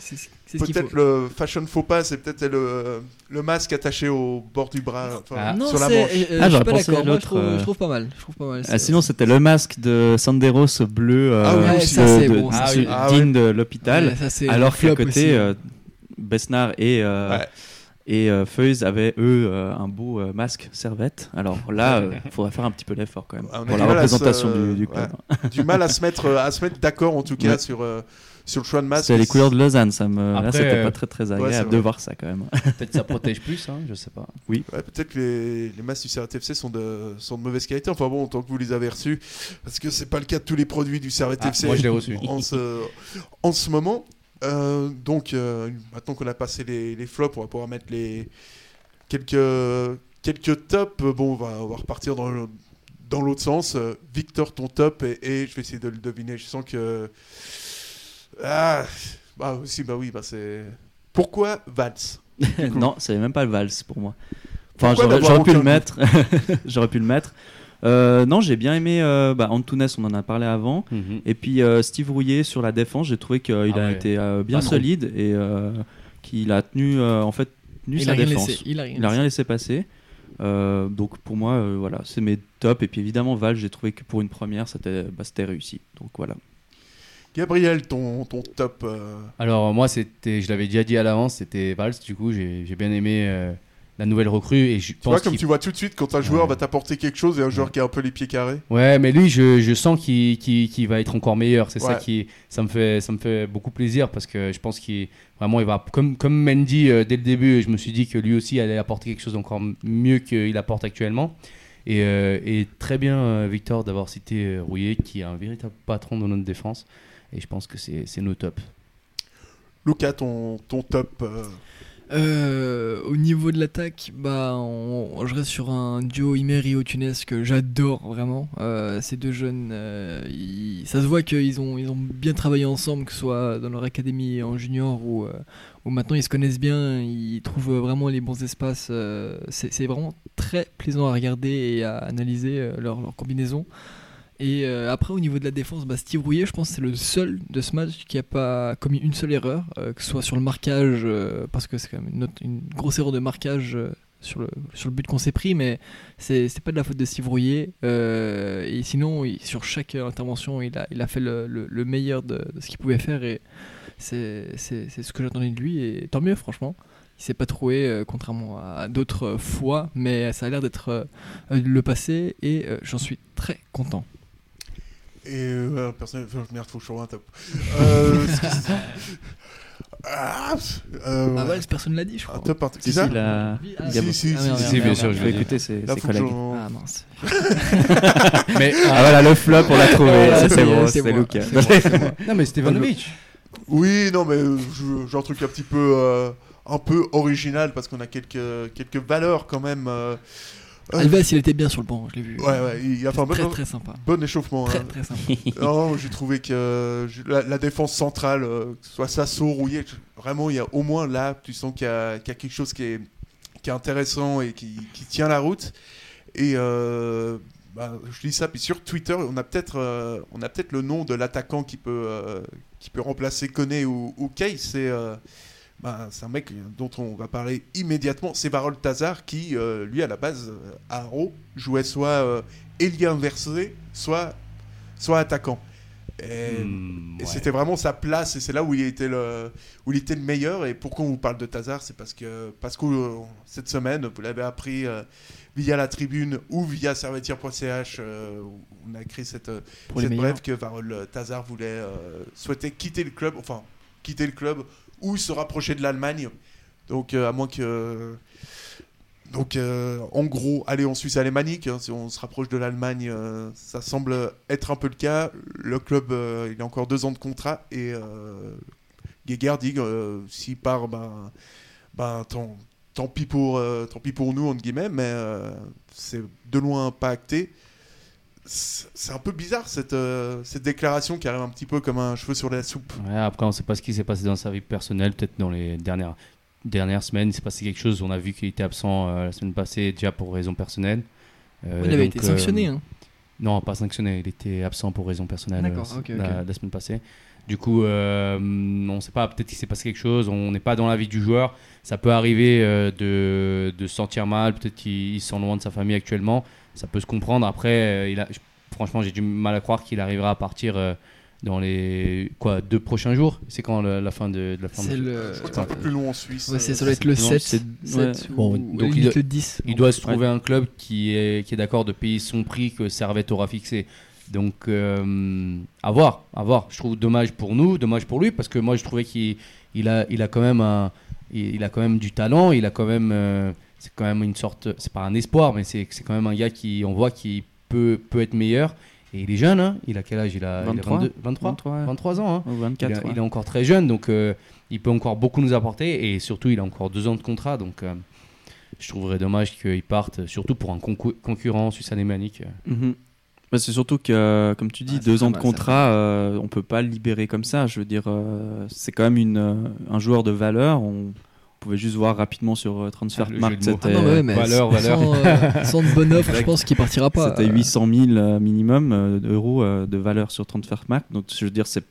Speaker 4: c'est-
Speaker 1: peut-être le fashion faux pas, c'est peut-être le, le masque attaché au bord du bras, enfin,
Speaker 3: Ah.
Speaker 4: Non,
Speaker 1: sur la manche.
Speaker 4: euh,
Speaker 2: Ah,
Speaker 4: je suis
Speaker 2: j'aurais
Speaker 4: pas
Speaker 2: pensé à
Speaker 4: d'accord. Moi, je
Speaker 2: l'autre,
Speaker 4: trouve,
Speaker 2: euh.
Speaker 4: je trouve pas mal. Je trouve pas mal.
Speaker 2: Ah, sinon, c'était le masque de Sanderos bleu euh,
Speaker 1: Ah oui,
Speaker 4: ça, c'est bon,
Speaker 2: de-
Speaker 3: Ah
Speaker 2: digne de l'hôpital. Alors qu'à côté, euh, Besnard et, euh,
Speaker 1: Ouais.
Speaker 2: Et euh, Feuze avaient, eux, euh, un beau euh, masque servette. Alors là, il faudrait faire un petit peu l'effort quand même
Speaker 1: on
Speaker 2: pour la
Speaker 1: se-
Speaker 2: représentation du, du club.
Speaker 1: du mal à se mettre, à se mettre d'accord en tout cas
Speaker 2: Ouais.
Speaker 1: sur, euh, sur le choix de masque.
Speaker 2: C'est les couleurs de Lausanne, ça me... là
Speaker 3: Après,
Speaker 2: c'était
Speaker 3: euh,
Speaker 2: pas très très agréable de voir ça quand même.
Speaker 3: Peut-être ça protège plus, hein, je sais pas.
Speaker 1: Ouais, peut-être que les, les masques du Servette FC sont de, sont de mauvaise qualité. Enfin bon, tant que vous les avez reçus, parce que c'est pas le cas de tous les produits du Servette
Speaker 3: Ah,
Speaker 1: FC
Speaker 3: moi, je l'ai reçu.
Speaker 1: en ce, en ce moment. Euh, donc euh, maintenant qu'on a passé les, les flops, on va pouvoir mettre les quelques quelques tops. Bon, on va, on va repartir dans le- dans l'autre sens. Euh, Victor, ton top et, et je vais essayer de le deviner. Je sens que ah bah aussi bah oui bah c'est pourquoi Vals (laughs)
Speaker 2: non, c'est même pas le Vals pour moi. Enfin, (laughs) j'aurais pu le mettre. j'aurais pu le mettre. Euh, non, j'ai bien aimé euh, bah, Antunes, on en a parlé avant.
Speaker 3: Mhm.
Speaker 2: Et puis euh, Steve Rouillet sur la défense, j'ai trouvé qu'il
Speaker 3: Ah
Speaker 2: a
Speaker 3: ouais.
Speaker 2: été euh, bien
Speaker 3: Pas trop.
Speaker 2: solide et euh, qu'il a tenu euh, en fait tenu
Speaker 4: Il
Speaker 2: sa défense.
Speaker 4: laissé. Il a rien laissé.
Speaker 2: passer. Euh, donc pour moi, euh, voilà, c'est mes tops. Et puis évidemment, Val, j'ai trouvé que pour une première, c'était bah, réussi. Donc voilà.
Speaker 1: Gabriel ton, ton top euh,
Speaker 3: Alors moi, c'était, je l'avais déjà dit à l'avance, c'était Valls. Du coup, j'ai bien aimé euh, la nouvelle recrue et je
Speaker 1: Tu vois, comme tu vois tout de suite quand un joueur
Speaker 3: Ouais.
Speaker 1: va t'apporter quelque chose et un joueur qui a un peu les pieds carrés.
Speaker 3: Ouais, mais lui, je, je sens qu'il qu'il va être encore meilleur. C'est ça qui, ça me fait, ça me fait beaucoup plaisir parce que je pense qu'il vraiment, il va comme comme Mendy euh, dès le début. Je me suis dit que lui aussi allait apporter quelque chose d'encore mieux qu'il apporte actuellement. Et, euh, et très bien, euh, Victor, d'avoir cité Rouillet, qui est un véritable patron de notre défense. Et je pense que c'est c'est nos tops.
Speaker 1: Lucas, ton, ton top. euh,
Speaker 4: Euh, au niveau de l'attaque, bah, on- je reste sur un duo Imer Tunes que j'adore vraiment. Euh, ces deux jeunes, euh, ça se voit qu'ils ont, ils ont bien travaillé ensemble, que ce soit dans leur académie en junior ou, maintenant ils se connaissent bien, ils trouvent vraiment les bons espaces. c'est vraiment très plaisant à regarder et à analyser leur combinaison. Et euh, après, au niveau de la défense, bah, Steve Rouillet, je pense c'est le seul de ce match qui n'a pas commis une seule erreur, euh, que ce soit sur le marquage, euh, parce que c'est quand même une, grosse erreur de marquage sur, le, sur le but qu'on s'est pris, mais c'est pas de la faute de Steve Rouillet. Et sinon, sur chaque intervention, il a, il a fait le, le- le meilleur de, ce qu'il pouvait faire, et c'est ce que j'attendais de lui, et tant mieux, franchement. Il s'est pas trouvé, euh, contrairement à d'autres fois, mais ça a l'air d'être le passé, et j'en suis très content.
Speaker 1: Et euh, personne. enfin, Merde, faut que je un top. Euh, (laughs) ah, euh,
Speaker 4: Ah ouais, personne l'a dit, je
Speaker 1: un
Speaker 4: crois.
Speaker 1: top. un-
Speaker 2: Si,
Speaker 1: Qui
Speaker 2: si,
Speaker 1: ça
Speaker 2: la...
Speaker 4: Ah,
Speaker 1: Si, si,
Speaker 4: Ah, merde,
Speaker 1: si,
Speaker 4: merde,
Speaker 3: si, bien
Speaker 4: merde,
Speaker 3: sûr,
Speaker 4: merde.
Speaker 3: je
Speaker 2: vais écouter ses, collègues.
Speaker 4: Ah mince. (laughs)
Speaker 3: Mais
Speaker 2: Ah voilà, le flop, on l'a trouvé. Ça,
Speaker 4: c'est
Speaker 2: c'est bon,
Speaker 4: c'est
Speaker 2: c'est Lucas.
Speaker 4: c'est c'est
Speaker 3: non, mais Stevanovic.
Speaker 1: Oui, non, mais j'ai un truc un petit peu, euh, un peu original parce qu'on a quelques, quelques valeurs quand même.
Speaker 4: Alves, il était bien sur le banc, je l'ai vu.
Speaker 1: Ouais, ouais, il a fait un
Speaker 4: très
Speaker 1: bon,
Speaker 4: très sympa.
Speaker 1: bon échauffement.
Speaker 4: Très
Speaker 1: hein.
Speaker 4: très sympa. (laughs)
Speaker 1: Non, j'ai trouvé que euh, la, la défense centrale, euh, que ce soit Sasso, Rouillet, vraiment, il y a au moins là, tu sens qu'il y, a qu'il y a quelque chose qui est, qui est intéressant et qui, qui tient la route. Et euh, bah, je dis ça, puis sur Twitter, on a peut-être euh, on a peut-être le nom de l'attaquant qui peut euh, qui peut remplacer Koné ou, ou Kay. C'est bah, c'est un mec dont on va parler immédiatement. C'est Varol Tazar qui, euh, lui, à la base, euh, à Haro, jouait soit euh, ailier inversé, soit soit attaquant. Et,
Speaker 3: Hmm,
Speaker 1: et c'était vraiment sa place et c'est là où il était le où il était le meilleur. Et pourquoi on vous parle de Tazar, c'est parce que parce que euh, cette semaine, vous l'avez appris euh, via la tribune ou via servetière.ch, euh, où on a écrit cette euh, cette brève que Varol Tazar voulait euh, souhaitait quitter le club, enfin quitter le club ou se rapprocher de l'Allemagne. Donc euh, à moins que donc euh, en gros aller en Suisse alémanique, hein, si on se rapproche de l'Allemagne, euh, ça semble être un peu le cas. Le club il a encore deux ans de contrat et Geiger dit s'il part, ben, ben tant, tant pis pour tant pis pour nous entre guillemets, mais c'est de loin pas acté. C'est un peu bizarre cette, euh, cette déclaration qui arrive un petit peu comme un cheveu sur la soupe.
Speaker 3: Ouais, après, on ne sait pas ce qui s'est passé dans sa vie personnelle. Peut-être dans les dernières, dernières semaines, il s'est passé quelque chose. On a vu qu'il était absent euh, la semaine passée déjà pour raison personnelle. Euh,
Speaker 4: Il avait
Speaker 3: donc,
Speaker 4: été sanctionné. hein.
Speaker 3: Non, pas sanctionné. Il était absent pour raison personnelle la semaine passée. Du coup, euh, on ne sait pas. Peut-être qu'il s'est passé quelque chose. On n'est pas dans la vie du joueur. Ça peut arriver euh, de, de se sentir mal. Peut-être qu'il il se sent loin de sa famille actuellement. Ça peut se comprendre. Après, euh, il a, je- franchement, j'ai du mal à croire qu'il arrivera à partir euh, dans les quoi deux prochains jours. C'est quand le- la fin de, de la fin
Speaker 4: C'est
Speaker 3: de-
Speaker 4: le-
Speaker 1: un peu plus long en Suisse.
Speaker 4: Ouais, ça doit être le
Speaker 3: non,
Speaker 4: 7,
Speaker 3: c'est-
Speaker 4: 7
Speaker 3: ouais.
Speaker 4: ou
Speaker 3: Bon,
Speaker 4: à la
Speaker 3: donc il-
Speaker 4: le 10.
Speaker 3: Il doit se trouver un club qui est, qui est d'accord de payer son prix que Servette aura fixé. Donc, euh, à voir, à voir. Je trouve dommage pour nous, dommage pour lui, parce que moi, je trouvais qu'il il a, il a quand même un, il, a quand même du talent, il a quand même, euh, c'est quand même une sorte, c'est pas un espoir, mais c'est c'est quand même un gars qui, on voit, qui peut, peut être meilleur. Et il est jeune, hein. il a quel âge? Il a, il a
Speaker 2: 23,
Speaker 3: 22, 23,
Speaker 2: 23,
Speaker 3: 23 ans. hein.
Speaker 2: Ou
Speaker 3: Il,
Speaker 2: 24.
Speaker 3: a-
Speaker 2: ouais.
Speaker 3: il est encore très jeune, donc euh, il peut encore beaucoup nous apporter. Et surtout, il a encore deux ans de contrat. Donc, je trouverais dommage qu'il parte, surtout pour un concurrent suisse-alémanique.
Speaker 2: Mhm. Bah, c'est surtout que, euh, comme tu dis,
Speaker 4: Ah,
Speaker 2: deux ans de contrat, euh, on peut pas le libérer comme ça. Je veux dire, euh, c'est quand même une, euh, un joueur de valeur. On pouvait juste voir rapidement sur euh,
Speaker 3: Ah,
Speaker 2: Transfermarkt,
Speaker 3: mots.
Speaker 2: c'était
Speaker 4: Ah non, ouais, mais
Speaker 3: valeur, valeur.
Speaker 4: Sans, euh, sans de bonne offre, je pense qu'il partira pas.
Speaker 2: c'était 800 000 euh, minimum euh, d'euros euh, de valeur sur Transfermarkt. Donc, je veux dire, c'est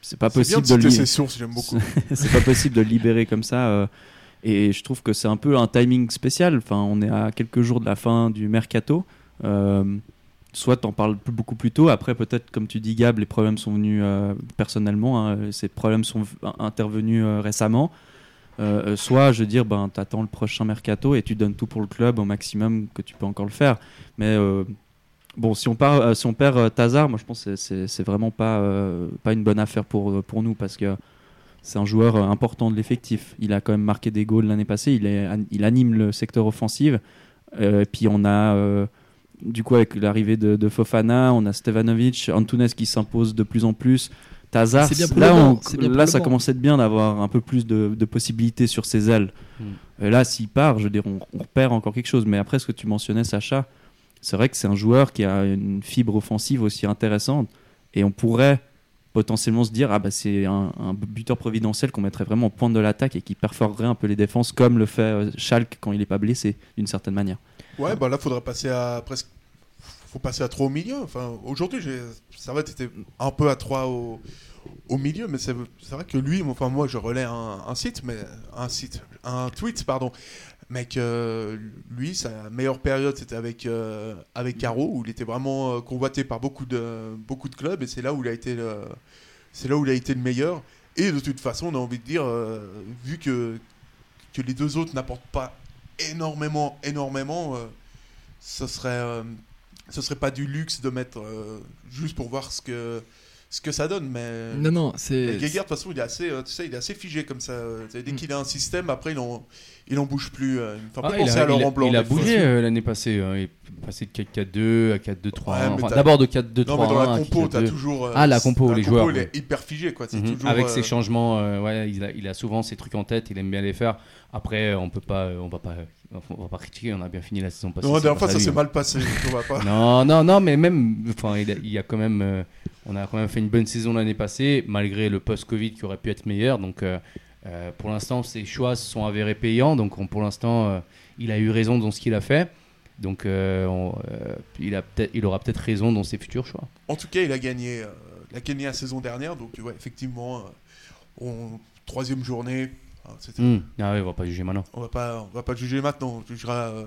Speaker 2: c'est pas
Speaker 1: bien
Speaker 2: possible
Speaker 1: de
Speaker 2: de,
Speaker 1: citer
Speaker 2: le
Speaker 1: ses sources, j'aime beaucoup. (laughs)
Speaker 2: c'est pas possible de le libérer comme ça. euh, et je trouve que c'est un peu un timing spécial. Enfin, on est à quelques jours de la fin du mercato. Soit t'en parles beaucoup plus tôt. Après, peut-être, comme tu dis, Gab, les problèmes sont venus euh, personnellement. hein, ces problèmes sont intervenus euh, récemment. Euh, soit, je veux dire, ben, t'attends le prochain mercato et tu donnes tout pour le club au maximum que tu peux encore le faire. Mais bon, si on, perd Tazar, moi je pense que c'est- vraiment pas, pas une bonne affaire pour, pour nous parce que c'est un joueur important de l'effectif. Il a quand même marqué des goals l'année passée. Il, anime le secteur offensif. Puis on a, du coup, avec l'arrivée de, de Fofana, on a Stevanovic, Antunes qui s'impose de plus en plus. Tazar,
Speaker 4: C'est bien pour
Speaker 2: là, on- là ça commence à être bien d'avoir un peu plus de, de possibilités sur ses ailes.
Speaker 3: Mm.
Speaker 2: Et là, s'il part, je veux dire, on, on repère encore quelque chose. Mais après, ce que tu mentionnais, Sacha, c'est vrai que c'est un joueur qui a une fibre offensive aussi intéressante. Et on pourrait potentiellement se dire, ah bah c'est un, un buteur providentiel qu'on mettrait vraiment au point de l'attaque et qui perforerait un peu les défenses comme le fait euh, Schalke quand il n'est pas blessé, d'une certaine manière.
Speaker 1: Ouais, bah là, faudrait passer à presque. Faut passer à 3 au milieu. Enfin, aujourd'hui, j'ai... Servette était un peu à 3 au, au milieu, mais c'est, vrai que lui, enfin, moi, je relais un, un site, mais un site, un tweet, pardon. Mec, euh, lui, sa meilleure période, c'était avec, euh, avec Caro, où il était vraiment euh, convoité par beaucoup de, beaucoup de clubs, et c'est là où il a été là où il a été le meilleur. Et de toute façon, on a envie de dire, euh, vu que, que les deux autres n'apportent pas énormément, énormément, euh, ce serait, euh, ce serait pas du luxe de mettre euh, juste pour voir ce que, ce que ça donne. Mais
Speaker 4: Non, non, c'est.
Speaker 1: Geiger, de toute façon, il est assez, euh, tu sais, il est assez figé comme ça. euh, Dès
Speaker 4: Mm.
Speaker 1: qu'il a un système, après, il en, il en bouge plus. euh, un peu
Speaker 3: Ah, il, a,
Speaker 1: à Laurent
Speaker 3: il
Speaker 1: Blanc.
Speaker 3: il a bougé euh, l'année passée. hein. Il est passé de 4-4-2 à 4-2-3.
Speaker 1: Ouais,
Speaker 3: enfin, D'abord de 4-2-3.
Speaker 1: Non, mais dans la compo, t'as
Speaker 3: 4-2.
Speaker 1: toujours. euh,
Speaker 3: Ah, la compo, les joueurs,
Speaker 1: il
Speaker 3: ouais.
Speaker 1: est hyper figé, quoi.
Speaker 3: Mhm.
Speaker 1: toujours,
Speaker 3: Avec
Speaker 1: euh,
Speaker 3: ses changements, euh, ouais, il, a, il a souvent ses trucs en tête, il aime bien les faire. Après, on peut pas, on va pas, on va pas critiquer. On a bien fini la saison passée.
Speaker 1: Non, la dernière fois, ça s'est
Speaker 3: lui,
Speaker 1: mal passé. On va pas.
Speaker 3: hein. (laughs) Non, non, non, mais même, enfin, il, y a quand même, euh, on a quand même fait une bonne saison l'année passée, malgré le post-Covid qui aurait pu être meilleur. Donc, euh, euh, pour l'instant, ses choix se sont avérés payants. Donc, on- pour l'instant, il a eu raison dans ce qu'il a fait. Donc, on- il, a peut-être, il aura peut-être raison dans ses futurs choix.
Speaker 1: En tout cas, il a gagné, il a gagné la saison dernière, donc ouais, effectivement, on- troisième journée, Ah, c'était-
Speaker 3: Hmm. Ah on va pas juger maintenant.
Speaker 1: On va pas, on va pas juger maintenant. On jugera euh,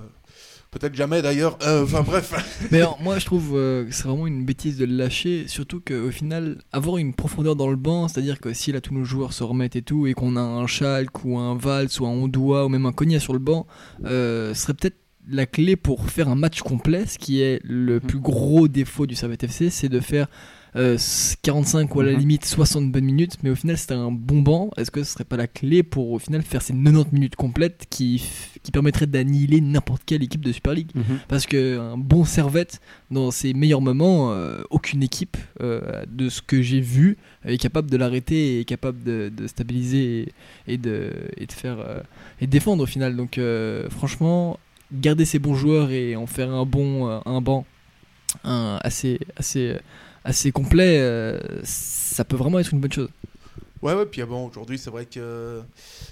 Speaker 1: peut-être jamais d'ailleurs. Euh, Enfin bref. (laughs)
Speaker 4: Mais alors, moi, je trouve euh, que c'est vraiment une bêtise de le lâcher. Surtout qu'au final, avoir une profondeur dans le banc, c'est-à-dire que si là tous nos joueurs se remettent et tout, et qu'on a un Schalke ou un Vals ou un Ondoa ou même un Cogna sur le banc, euh, serait peut-être la clé pour faire un match complet. Ce qui est le plus gros défaut du Servette FC, c'est de faire. Euh, 45 ou à la
Speaker 2: Mhm.
Speaker 4: limite 60 bonnes minutes, mais au final c'était un bon banc. Est-ce que ce serait pas la clé pour au final faire ces 90 minutes complètes qui, qui permettraient d'annihiler n'importe quelle équipe de Super League? Parce qu'un bon servette, dans ses meilleurs moments, euh, aucune équipe, euh, de ce que j'ai vu, est capable de l'arrêter et est capable de, de stabiliser et, et de, et de faire euh, et de défendre au final. Donc euh, franchement, garder ses bons joueurs et en faire un bon euh, un banc un assez assez assez complet, euh, ça peut vraiment être une bonne chose.
Speaker 1: Ouais, ouais, puis ah bon, aujourd'hui, c'est vrai que,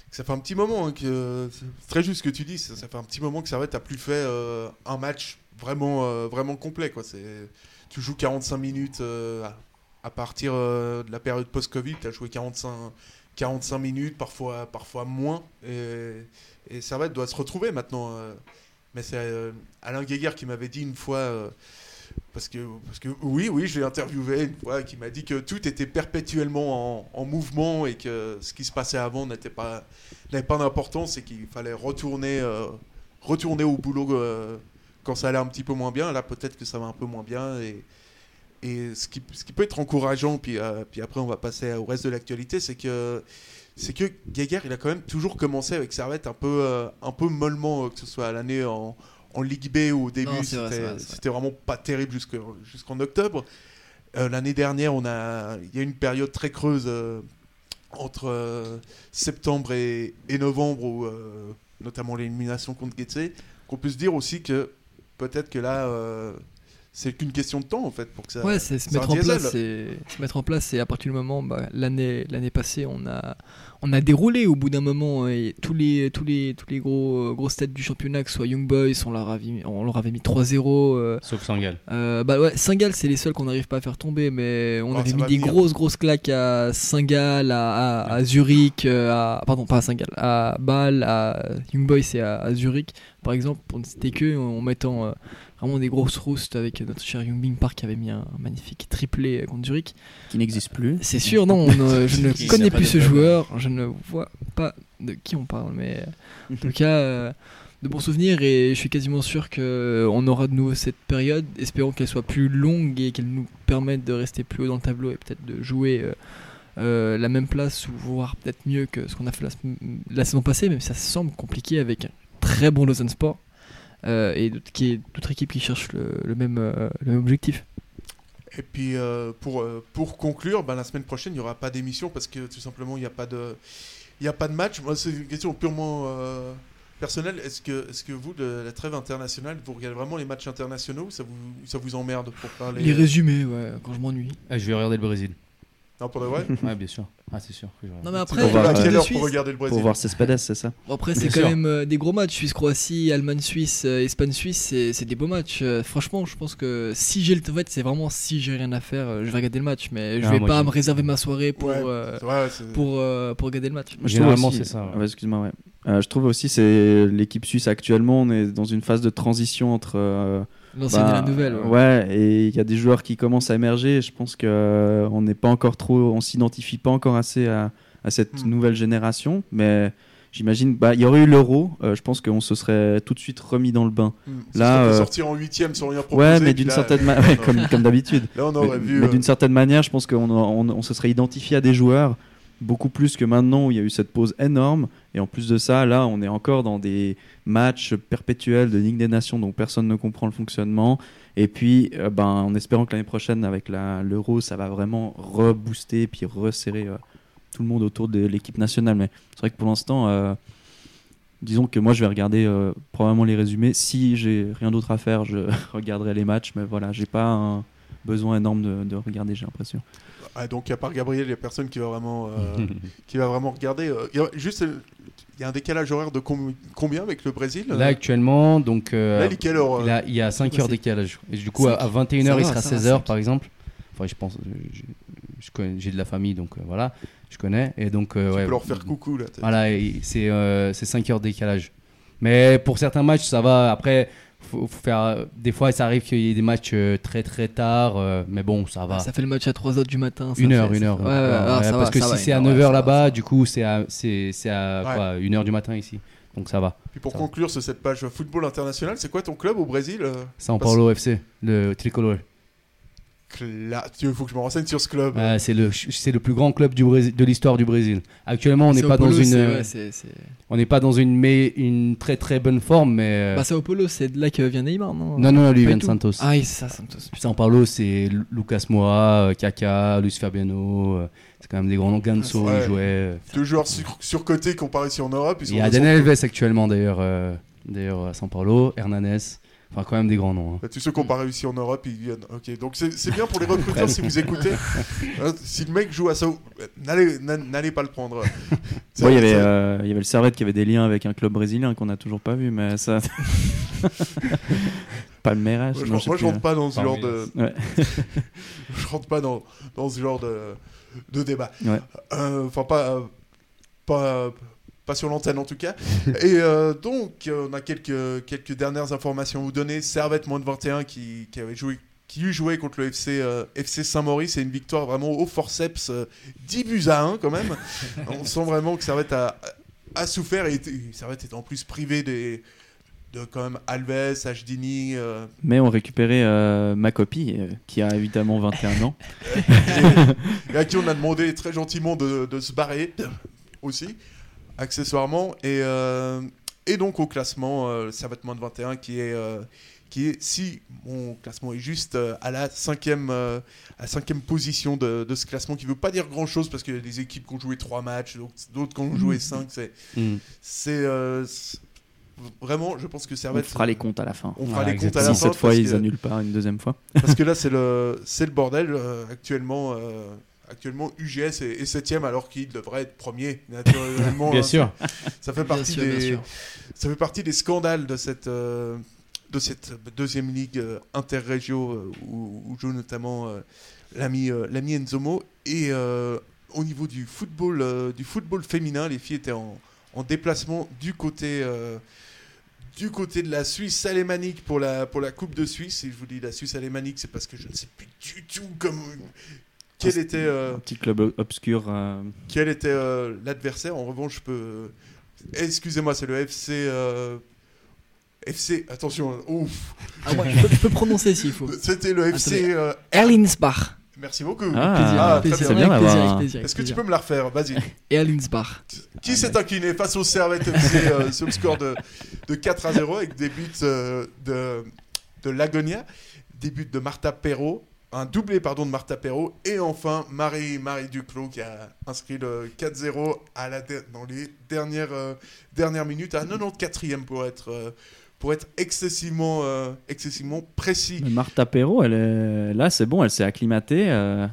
Speaker 1: ça fait un petit moment hein, que. C'est très juste ce que tu dis, ça, fait un petit moment que Servette a plus fait euh, un match vraiment, euh, vraiment complet. Quoi. Tu joues 45 minutes à, partir de la période post-Covid, tu as joué 45, 45 minutes, parfois, parfois moins. Et, et Servette doit se retrouver maintenant. mais c'est Alain Guéguer qui m'avait dit une fois. Parce que, parce que oui, oui, je l'ai interviewé une fois, qui m'a dit que tout était perpétuellement en, en mouvement et que ce qui se passait avant n'était pas, n'avait pas d'importance et qu'il fallait retourner, euh, retourner au boulot euh, quand ça allait un petit peu moins bien. Là, peut-être que ça va un peu moins bien. Et, et ce, qui, ce qui peut être encourageant, puis, euh, puis après on va passer au reste de l'actualité, c'est que c'est que Geiger, il a quand même toujours commencé avec Servette un peu, un peu mollement, que ce soit à l'année en, en Ligue B au début,
Speaker 4: Non,
Speaker 1: c'était
Speaker 4: vrai, c'est vrai.
Speaker 1: c'était vraiment pas terrible jusque- jusqu'en octobre. Euh, L'année dernière, on a, il y a une période très creuse euh, entre euh, septembre et, et novembre, où, notamment l'élimination contre Getse, qu'on peut se dire aussi que peut-être que là, c'est qu'une question de temps en fait pour que ça.
Speaker 4: Ouais, c'est se
Speaker 1: c'est un
Speaker 4: mettre en place. Et se mettre en place. Et à partir du moment, bah, l'année l'année passée, on a on a déroulé au bout d'un moment. Et tous les tous les tous les gros grosses têtes du championnat, que ce soit Young Boys, on leur avait mis, on leur avait mis 3-0. euh,
Speaker 3: Sauf Sangal.
Speaker 4: euh, bah ouais, Saint-Gall, c'est les seuls qu'on n'arrive pas à faire tomber, mais on
Speaker 1: Ah,
Speaker 4: avait mis des
Speaker 1: venir.
Speaker 4: grosses grosses claques à Saint-Gall, à, à, à Zurich, euh, à pardon pas à Saint-Gall, à Bâle, à Young Boys et à, à Zurich, par exemple, pour ne citer que en mettant euh, vraiment des grosses roustes avec notre cher Youngbing Park qui avait mis un magnifique triplé contre Zurich.
Speaker 2: Qui n'existe plus.
Speaker 4: C'est sûr, non, on, euh, (laughs) je ne connais plus ce joueur, je ne vois pas de qui on parle, mais euh, en tout cas, euh, de bons souvenirs et je suis quasiment sûr qu'on aura de nouveau cette période, espérons qu'elle soit plus longue et qu'elle nous permette de rester plus haut dans le tableau et peut-être de jouer euh, euh, la même place ou voire peut-être mieux que ce qu'on a fait la saison passée, même si ça semble compliqué avec un très bon Lausanne Sport euh, et d'autres- qui est d'autres équipes qui cherchent le, le même, euh, le même objectif.
Speaker 1: Et puis euh, pour, euh, pour conclure, ben, la semaine prochaine, il n'y aura pas d'émission parce que tout simplement, il n'y a, pas de- il y a pas de match. Moi, c'est une question purement euh, personnelle. Est-ce que, est que vous, de la trêve internationale, vous regardez vraiment les matchs internationaux ou ça vous, ça vous emmerde pour parler
Speaker 4: Les résumés, ouais, quand je m'ennuie.
Speaker 3: Ah, je vais regarder le Brésil.
Speaker 1: Non, pour de vrai (laughs)
Speaker 3: Ouais, bien sûr. Ah, c'est sûr.
Speaker 4: Non mais après,
Speaker 2: voir,
Speaker 1: à quelle heure
Speaker 4: Suisse-
Speaker 1: pour regarder le Brésil
Speaker 2: Pour voir Cespedes, c'est ça
Speaker 4: Bon, après, c'est quand
Speaker 3: sûr.
Speaker 4: même euh, des gros matchs. Suisse-Croatie, Allemagne-Suisse, euh, Espagne-Suisse, c'est c'est des beaux matchs. Euh, franchement, je pense que si j'ai le en fait, c'est vraiment si j'ai rien à faire, euh, je vais regarder le match. Mais je
Speaker 3: Ah,
Speaker 4: vais pas me réserver ma soirée pour,
Speaker 1: Ouais,
Speaker 4: euh,
Speaker 1: vrai,
Speaker 4: pour, euh, pour regarder le match.
Speaker 3: Généralement,
Speaker 2: trouve aussi-
Speaker 3: c'est ça, ouais.
Speaker 2: Ouais, Excuse-moi, ouais. Euh, je trouve aussi c'est l'équipe suisse actuellement, on est dans une phase de transition entre euh,
Speaker 4: L'ancienne
Speaker 2: bah,
Speaker 4: et la nouvelle. ouais.
Speaker 2: Ouais, et il y a des joueurs qui commencent à émerger. et Je pense que euh, on n'est pas encore trop, on s'identifie pas encore assez à, à cette
Speaker 1: Hmm.
Speaker 2: nouvelle génération, mais j'imagine, bah, il y aurait eu l'euro. euh, je pense qu'on se serait tout de suite remis dans le bain.
Speaker 1: Hmm.
Speaker 2: Là, euh,
Speaker 1: sortir en huitième sans rien proposer.
Speaker 2: Ouais, mais d'une certaine manière, comme, comme d'habitude.
Speaker 1: Là, on
Speaker 2: Mais,
Speaker 1: aurait vu.
Speaker 2: mais
Speaker 1: euh,
Speaker 2: d'une certaine manière, je pense qu'on on, on se serait identifié à des joueurs beaucoup plus que maintenant où il y a eu cette pause énorme. Et en plus de ça, là, on est encore dans des matchs perpétuels de Ligue des Nations dont personne ne comprend le fonctionnement. Et puis, euh, ben, en espérant que l'année prochaine, avec l'Euro, ça va vraiment rebooster puis resserrer euh, tout le monde autour de l'équipe nationale. Mais c'est vrai que pour l'instant, euh, disons que moi, je vais regarder probablement les résumés. Si j'ai rien d'autre à faire, je (laughs) regarderai les matchs. Mais voilà, j'ai pas un besoin énorme de regarder, j'ai l'impression.
Speaker 1: Ah, donc, à part Gabriel, il n'y a personne qui va vraiment, euh, (laughs) qui va vraiment regarder. euh, il y a- juste, euh, il y a un décalage horaire de com- combien avec le Brésil
Speaker 3: Là, actuellement, donc. euh,
Speaker 1: Là, il est quelle heure euh
Speaker 3: Là, il y a 5
Speaker 4: quoi,
Speaker 3: heures décalage. Et du coup, à,
Speaker 4: Cinq.
Speaker 3: 21h,
Speaker 4: Ça
Speaker 3: il sera
Speaker 4: ça va,
Speaker 3: 16h
Speaker 4: cinq.
Speaker 3: par exemple. Enfin, je pense. euh, j'ai- de la famille, donc euh, voilà, je connais. Et donc, euh,
Speaker 1: Tu
Speaker 3: ouais,
Speaker 1: peux leur faire coucou là.
Speaker 3: Voilà, c'est euh, c'est 5 heures de décalage. Mais pour certains matchs, ça va. Après, faut, faut faire. Des fois, ça arrive qu'il y ait des matchs euh, très très tard, euh, mais bon, ça va.
Speaker 4: Ça fait le match à 3h du matin. ça
Speaker 3: Une heure, une heure.
Speaker 4: Ouais, ouais,
Speaker 3: Ouais,
Speaker 4: alors
Speaker 3: ouais,
Speaker 4: ça
Speaker 3: parce
Speaker 4: va,
Speaker 3: que
Speaker 4: ça
Speaker 3: si c'est à
Speaker 4: heure,
Speaker 3: 9h
Speaker 4: ouais, ça va,
Speaker 3: là-bas, du coup, c'est à, c'est, c'est à
Speaker 1: Ouais.
Speaker 3: quoi, 1h du matin ici. Donc ça va.
Speaker 1: Puis pour
Speaker 3: Ça va.
Speaker 1: conclure sur cette page football international, c'est quoi ton club au Brésil euh
Speaker 3: São Paulo FC, le tricolore.
Speaker 1: Il faut que je me renseigne sur ce club.
Speaker 3: C'est le, c'est le plus grand club du Brésil, de l'histoire du Brésil. Actuellement, on n'est pas dans une, on n'est pas dans une, mais une très très bonne forme, mais. euh,
Speaker 4: Bah, Sao Paulo, c'est de là que vient Neymar, non?
Speaker 3: Non, non, non, lui, vient de. Santos.
Speaker 4: Ah, oui, c'est ça, Santos.
Speaker 3: São Paulo, c'est Lu- Lucas Moura, euh, Kaka, Luis Fabiano. euh, C'est quand même des grands noms. Ganso,
Speaker 1: Ouais.
Speaker 3: il jouait.
Speaker 1: Deux joueurs sur- surcotés qui ont paru ici en Europe.
Speaker 3: Il y a Daniel. Alves actuellement, d'ailleurs, euh, d'ailleurs à São Paulo, Hernanes. Enfin, quand même des grands noms. hein.
Speaker 1: Bah, tous ceux qui n'ont pas réussi en Europe, ils viennent. Ok, donc c'est bien pour les (laughs) recruteurs si vous écoutez. (laughs) Hein, si le mec joue à ça, n'allez n'a- n'allez pas le prendre.
Speaker 2: Y avait, euh, il y avait le Servette qui avait des liens avec un club brésilien qu'on n'a toujours pas vu, mais ça. (laughs) Palmeiras.
Speaker 1: Moi, je,
Speaker 2: non, je
Speaker 1: moi, je rentre pas dans ce genre de.
Speaker 2: Ouais.
Speaker 1: je rentre pas dans, dans ce genre de, de débat.
Speaker 2: Ouais.
Speaker 1: Euh, Enfin, pas, euh, pas, pas sur l'antenne en tout cas. (laughs) Et euh, donc, euh, on a quelques, quelques dernières informations à vous donner. Servette moins de 21 qui, qui avait joué. Qui eut joué contre le FC, euh, FC Saint-Maurice, c'est une victoire vraiment au forceps, euh, 10 buts à 1 quand même. (laughs) on sent vraiment que Servette a, a souffert et était- Servette est en plus privé des, de quand même Alves, Hdini, euh,
Speaker 2: Mais on récupérait euh, ma copie, euh, qui a évidemment 21 ans. (laughs)
Speaker 1: et à qui on a demandé très gentiment de, de se barrer aussi, accessoirement. Et, euh, et donc au classement, euh, être moins de 21 qui est, euh, qui est si mon classement est juste, euh, à la cinquième, euh, à la cinquième position de, de ce classement, qui veut pas dire grand-chose parce qu'il y a des équipes qui ont joué 3 matchs, d'autres- qui ont joué 5. C'est,
Speaker 3: Mm.
Speaker 1: c'est, euh, vraiment, je pense que
Speaker 2: On
Speaker 1: Servette...
Speaker 2: fera les comptes à la fin.
Speaker 1: On fera les comptes à la
Speaker 2: Si
Speaker 1: fin.
Speaker 2: cette fois ils
Speaker 1: que-
Speaker 2: annulent pas une deuxième fois.
Speaker 1: parce que là, c'est le, c'est le bordel. actuellement, actuellement, UGS est, est septième alors qu'il devrait être premier, naturellement. (laughs)
Speaker 3: Bien
Speaker 1: hein,
Speaker 3: sûr.
Speaker 1: Ça fait
Speaker 4: Bien
Speaker 1: partie
Speaker 4: sûr,
Speaker 1: des,
Speaker 4: sûr.
Speaker 1: ça fait partie des scandales de cette, euh, de cette deuxième ligue euh, interrégio euh, où, où joue notamment euh, l'ami, euh, l'ami Enzomo. Et euh, au niveau du football, euh, du football féminin, les filles étaient en, en déplacement du côté. euh, du côté de la Suisse alémanique pour la, pour la Coupe de Suisse, et je vous dis la Suisse alémanique, c'est parce que je ne sais plus du tout comment, quel était, euh,
Speaker 2: Un petit club obscur. euh,
Speaker 1: quel était euh, l'adversaire? En revanche, je peux. Excusez-moi, c'est le FC. euh, FC. Attention, hein, ouf.
Speaker 4: Ah, je, peux, je peux prononcer s'il faut. (laughs)
Speaker 1: C'était le FC. euh,
Speaker 4: Erlinsbach.
Speaker 1: Merci beaucoup.
Speaker 2: Ah,
Speaker 4: Plaisir,
Speaker 1: Ah,
Speaker 4: plaisir,
Speaker 1: très
Speaker 2: c'est
Speaker 1: bien.
Speaker 2: bien
Speaker 1: Est-ce que tu peux me la refaire? Vas-y. (laughs)
Speaker 4: Erlinsbach.
Speaker 1: Qui s'est incliné face au Servette FC (laughs) euh, sur le score de, de 4 à 0 avec des buts euh, de, de Lagonia, des buts de Martha Perrault, un doublé pardon de Martha Perrault et enfin Marie, Marie Duclos qui a inscrit le 4-0 à la dans les dernières, euh, dernières minutes à 94e pour être, euh, pour être excessivement, euh, excessivement précis.
Speaker 2: mais Martha Perrault, elle est... là c'est bon, elle s'est acclimatée,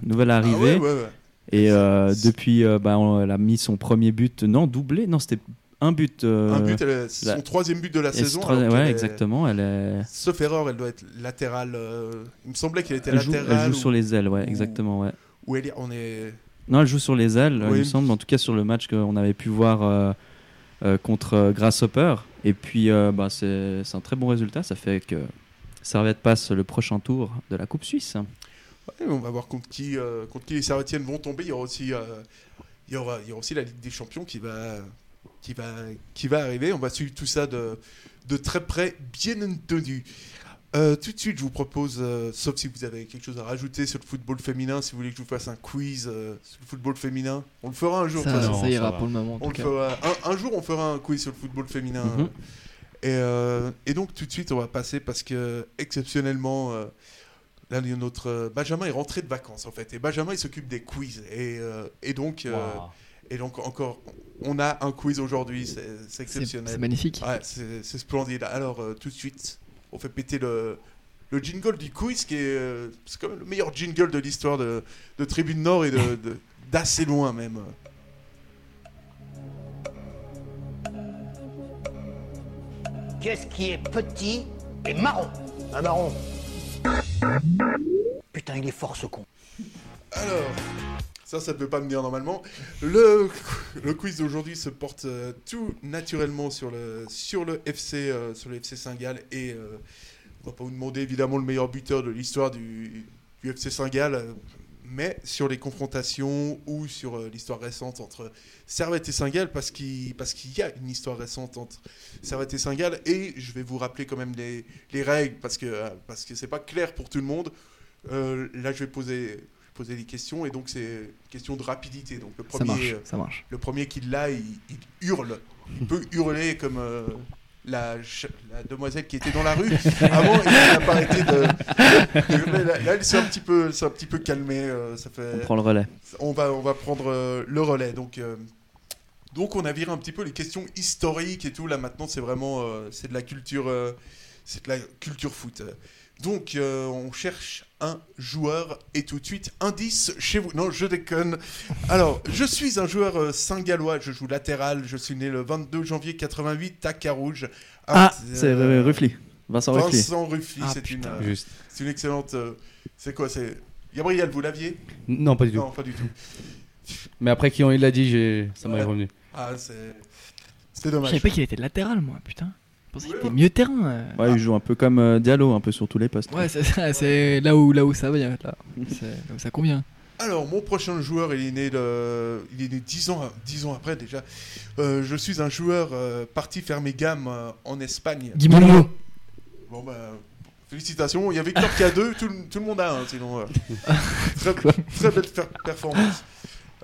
Speaker 2: nouvelle
Speaker 1: Ah
Speaker 2: arrivée.
Speaker 1: ouais, ouais, ouais.
Speaker 2: Et depuis, bah, on- elle a mis son premier but, non, doublé, non, c'était un but. euh,
Speaker 1: Un but, c'est
Speaker 2: la-
Speaker 1: son troisième but de la saison.
Speaker 2: trois-
Speaker 1: est-
Speaker 2: exactement. Elle, est...
Speaker 1: Sauf erreur, elle doit être latérale. euh, Il me semblait qu'elle était
Speaker 2: elle joue,
Speaker 1: latérale.
Speaker 2: elle joue
Speaker 1: ou-
Speaker 2: sur les ailes, ouais,
Speaker 1: ou-
Speaker 2: exactement, ouais.
Speaker 1: ou elle est- on est.
Speaker 2: Non, elle joue sur les ailes,
Speaker 1: Oui.
Speaker 2: il me semble, en tout cas sur le match qu'on avait pu voir euh, contre Grasshopper. Et puis, bah, c'est un très bon résultat, ça fait que Servette passe le prochain tour de la Coupe Suisse.
Speaker 1: Ouais, on va voir contre qui, contre qui les Servetiennes vont tomber. Il y aura aussi, il y aura, il y aura aussi la Ligue des Champions qui va, qui va, qui va arriver. On va suivre tout ça de, de très près, bien entendu. Euh, tout de suite, je vous propose, euh, sauf si vous avez quelque chose à rajouter sur le football féminin, si vous voulez que je vous fasse un quiz euh, sur le football féminin, on le fera un jour.
Speaker 4: Ça.
Speaker 3: Non,
Speaker 4: ça ira pour le moment. en
Speaker 1: On
Speaker 4: tout
Speaker 1: le
Speaker 4: cas.
Speaker 1: fera. Un, un jour, on fera un quiz sur le football féminin.
Speaker 2: Mhm.
Speaker 1: et, euh, et donc, tout de suite, on va passer parce que, exceptionnellement, euh, là, il y a notre euh, Benjamin est rentré de vacances, en fait. Et Benjamin, il s'occupe des quiz. Et, euh, et donc, euh. Et donc, encore, on a un quiz aujourd'hui. C'est exceptionnel.
Speaker 4: c'est magnifique.
Speaker 1: Ouais, c'est splendide. Alors, euh, tout de suite, on fait péter le, le jingle du quiz, qui est, euh, c'est quand même le meilleur jingle de l'histoire de, de Tribune Nord et de- (laughs) de- d'assez loin même.
Speaker 8: Qu'est-ce qui est petit et marron?
Speaker 6: Un marron.
Speaker 8: Putain, il est fort ce con.
Speaker 1: Alors, ça, ça ne peut pas me dire normalement. Le, (laughs) le quiz d'aujourd'hui se porte euh, tout naturellement sur le, sur le FC, euh, FC Saint-Gall et euh, on va pas vous demander évidemment le meilleur buteur de l'histoire du, du FC Saint-Gall, mais sur les confrontations ou sur l'histoire récente entre Servette et Saint-Gall parce qu'il parce qu'il y a une histoire récente entre Servette et Saint-Gall et je vais vous rappeler quand même les, les règles parce que parce que pas clair pour tout le monde. Là, je vais poser poser des questions et donc c'est question de rapidité. Donc le
Speaker 4: Ça
Speaker 1: premier,
Speaker 4: marche,
Speaker 1: euh,
Speaker 4: ça marche.
Speaker 1: le premier qui l'a, il, il hurle, il peut (laughs) hurler comme euh, la, demoiselle qui était dans la rue. Avant, il n'a pas arrêté de, de hurler. Là, là, elle s'est un petit peu, un petit peu calmé. euh, ça fait.
Speaker 2: On prend le relais.
Speaker 1: On va, on va prendre euh, le relais. Donc. euh, donc on a viré un petit peu les questions historiques et tout. Là maintenant c'est vraiment euh, c'est de la culture euh, c'est de la culture foot. Donc euh, on cherche un joueur et tout de suite indice chez vous. Non je déconne. Alors je suis un joueur euh, saint-gallois. Je joue latéral. Je suis né le 22 janvier 88 à Carouge.
Speaker 2: Ah,
Speaker 1: Euh,
Speaker 2: c'est euh, Ruffly. Vincent Ruffly.
Speaker 1: Vincent Ruffly,
Speaker 2: Ah,
Speaker 1: c'est une, euh, c'est une excellente. euh, c'est quoi c'est Gabriel, vous l'aviez?
Speaker 3: Non, pas du tout.
Speaker 1: Non, pas du tout.
Speaker 3: Mais après, quand il l'a dit, ça m'est
Speaker 1: Ouais.
Speaker 3: revenu.
Speaker 1: Ah, c'est. C'est
Speaker 4: Je
Speaker 1: dommage.
Speaker 4: savais pas qu'il était latéral, moi, putain. Pensais qu'il était mieux terrain. euh.
Speaker 2: Ouais, il joue un peu comme euh, Diallo, un peu sur tous les postes.
Speaker 4: Ouais, c'est ça, c'est là où, là où ça va, là. C'est là où ça convient.
Speaker 1: Alors, mon prochain joueur, il est né, le... il est né 10, ans, 10 ans après déjà. Euh, je suis un joueur euh, parti faire mes gammes euh, en Espagne.
Speaker 4: Guimolo.
Speaker 1: Bon, bah, félicitations. Il y a Victor qui a deux, tout, le- tout le monde a un, sinon. euh, (laughs) très, très belle per- performance.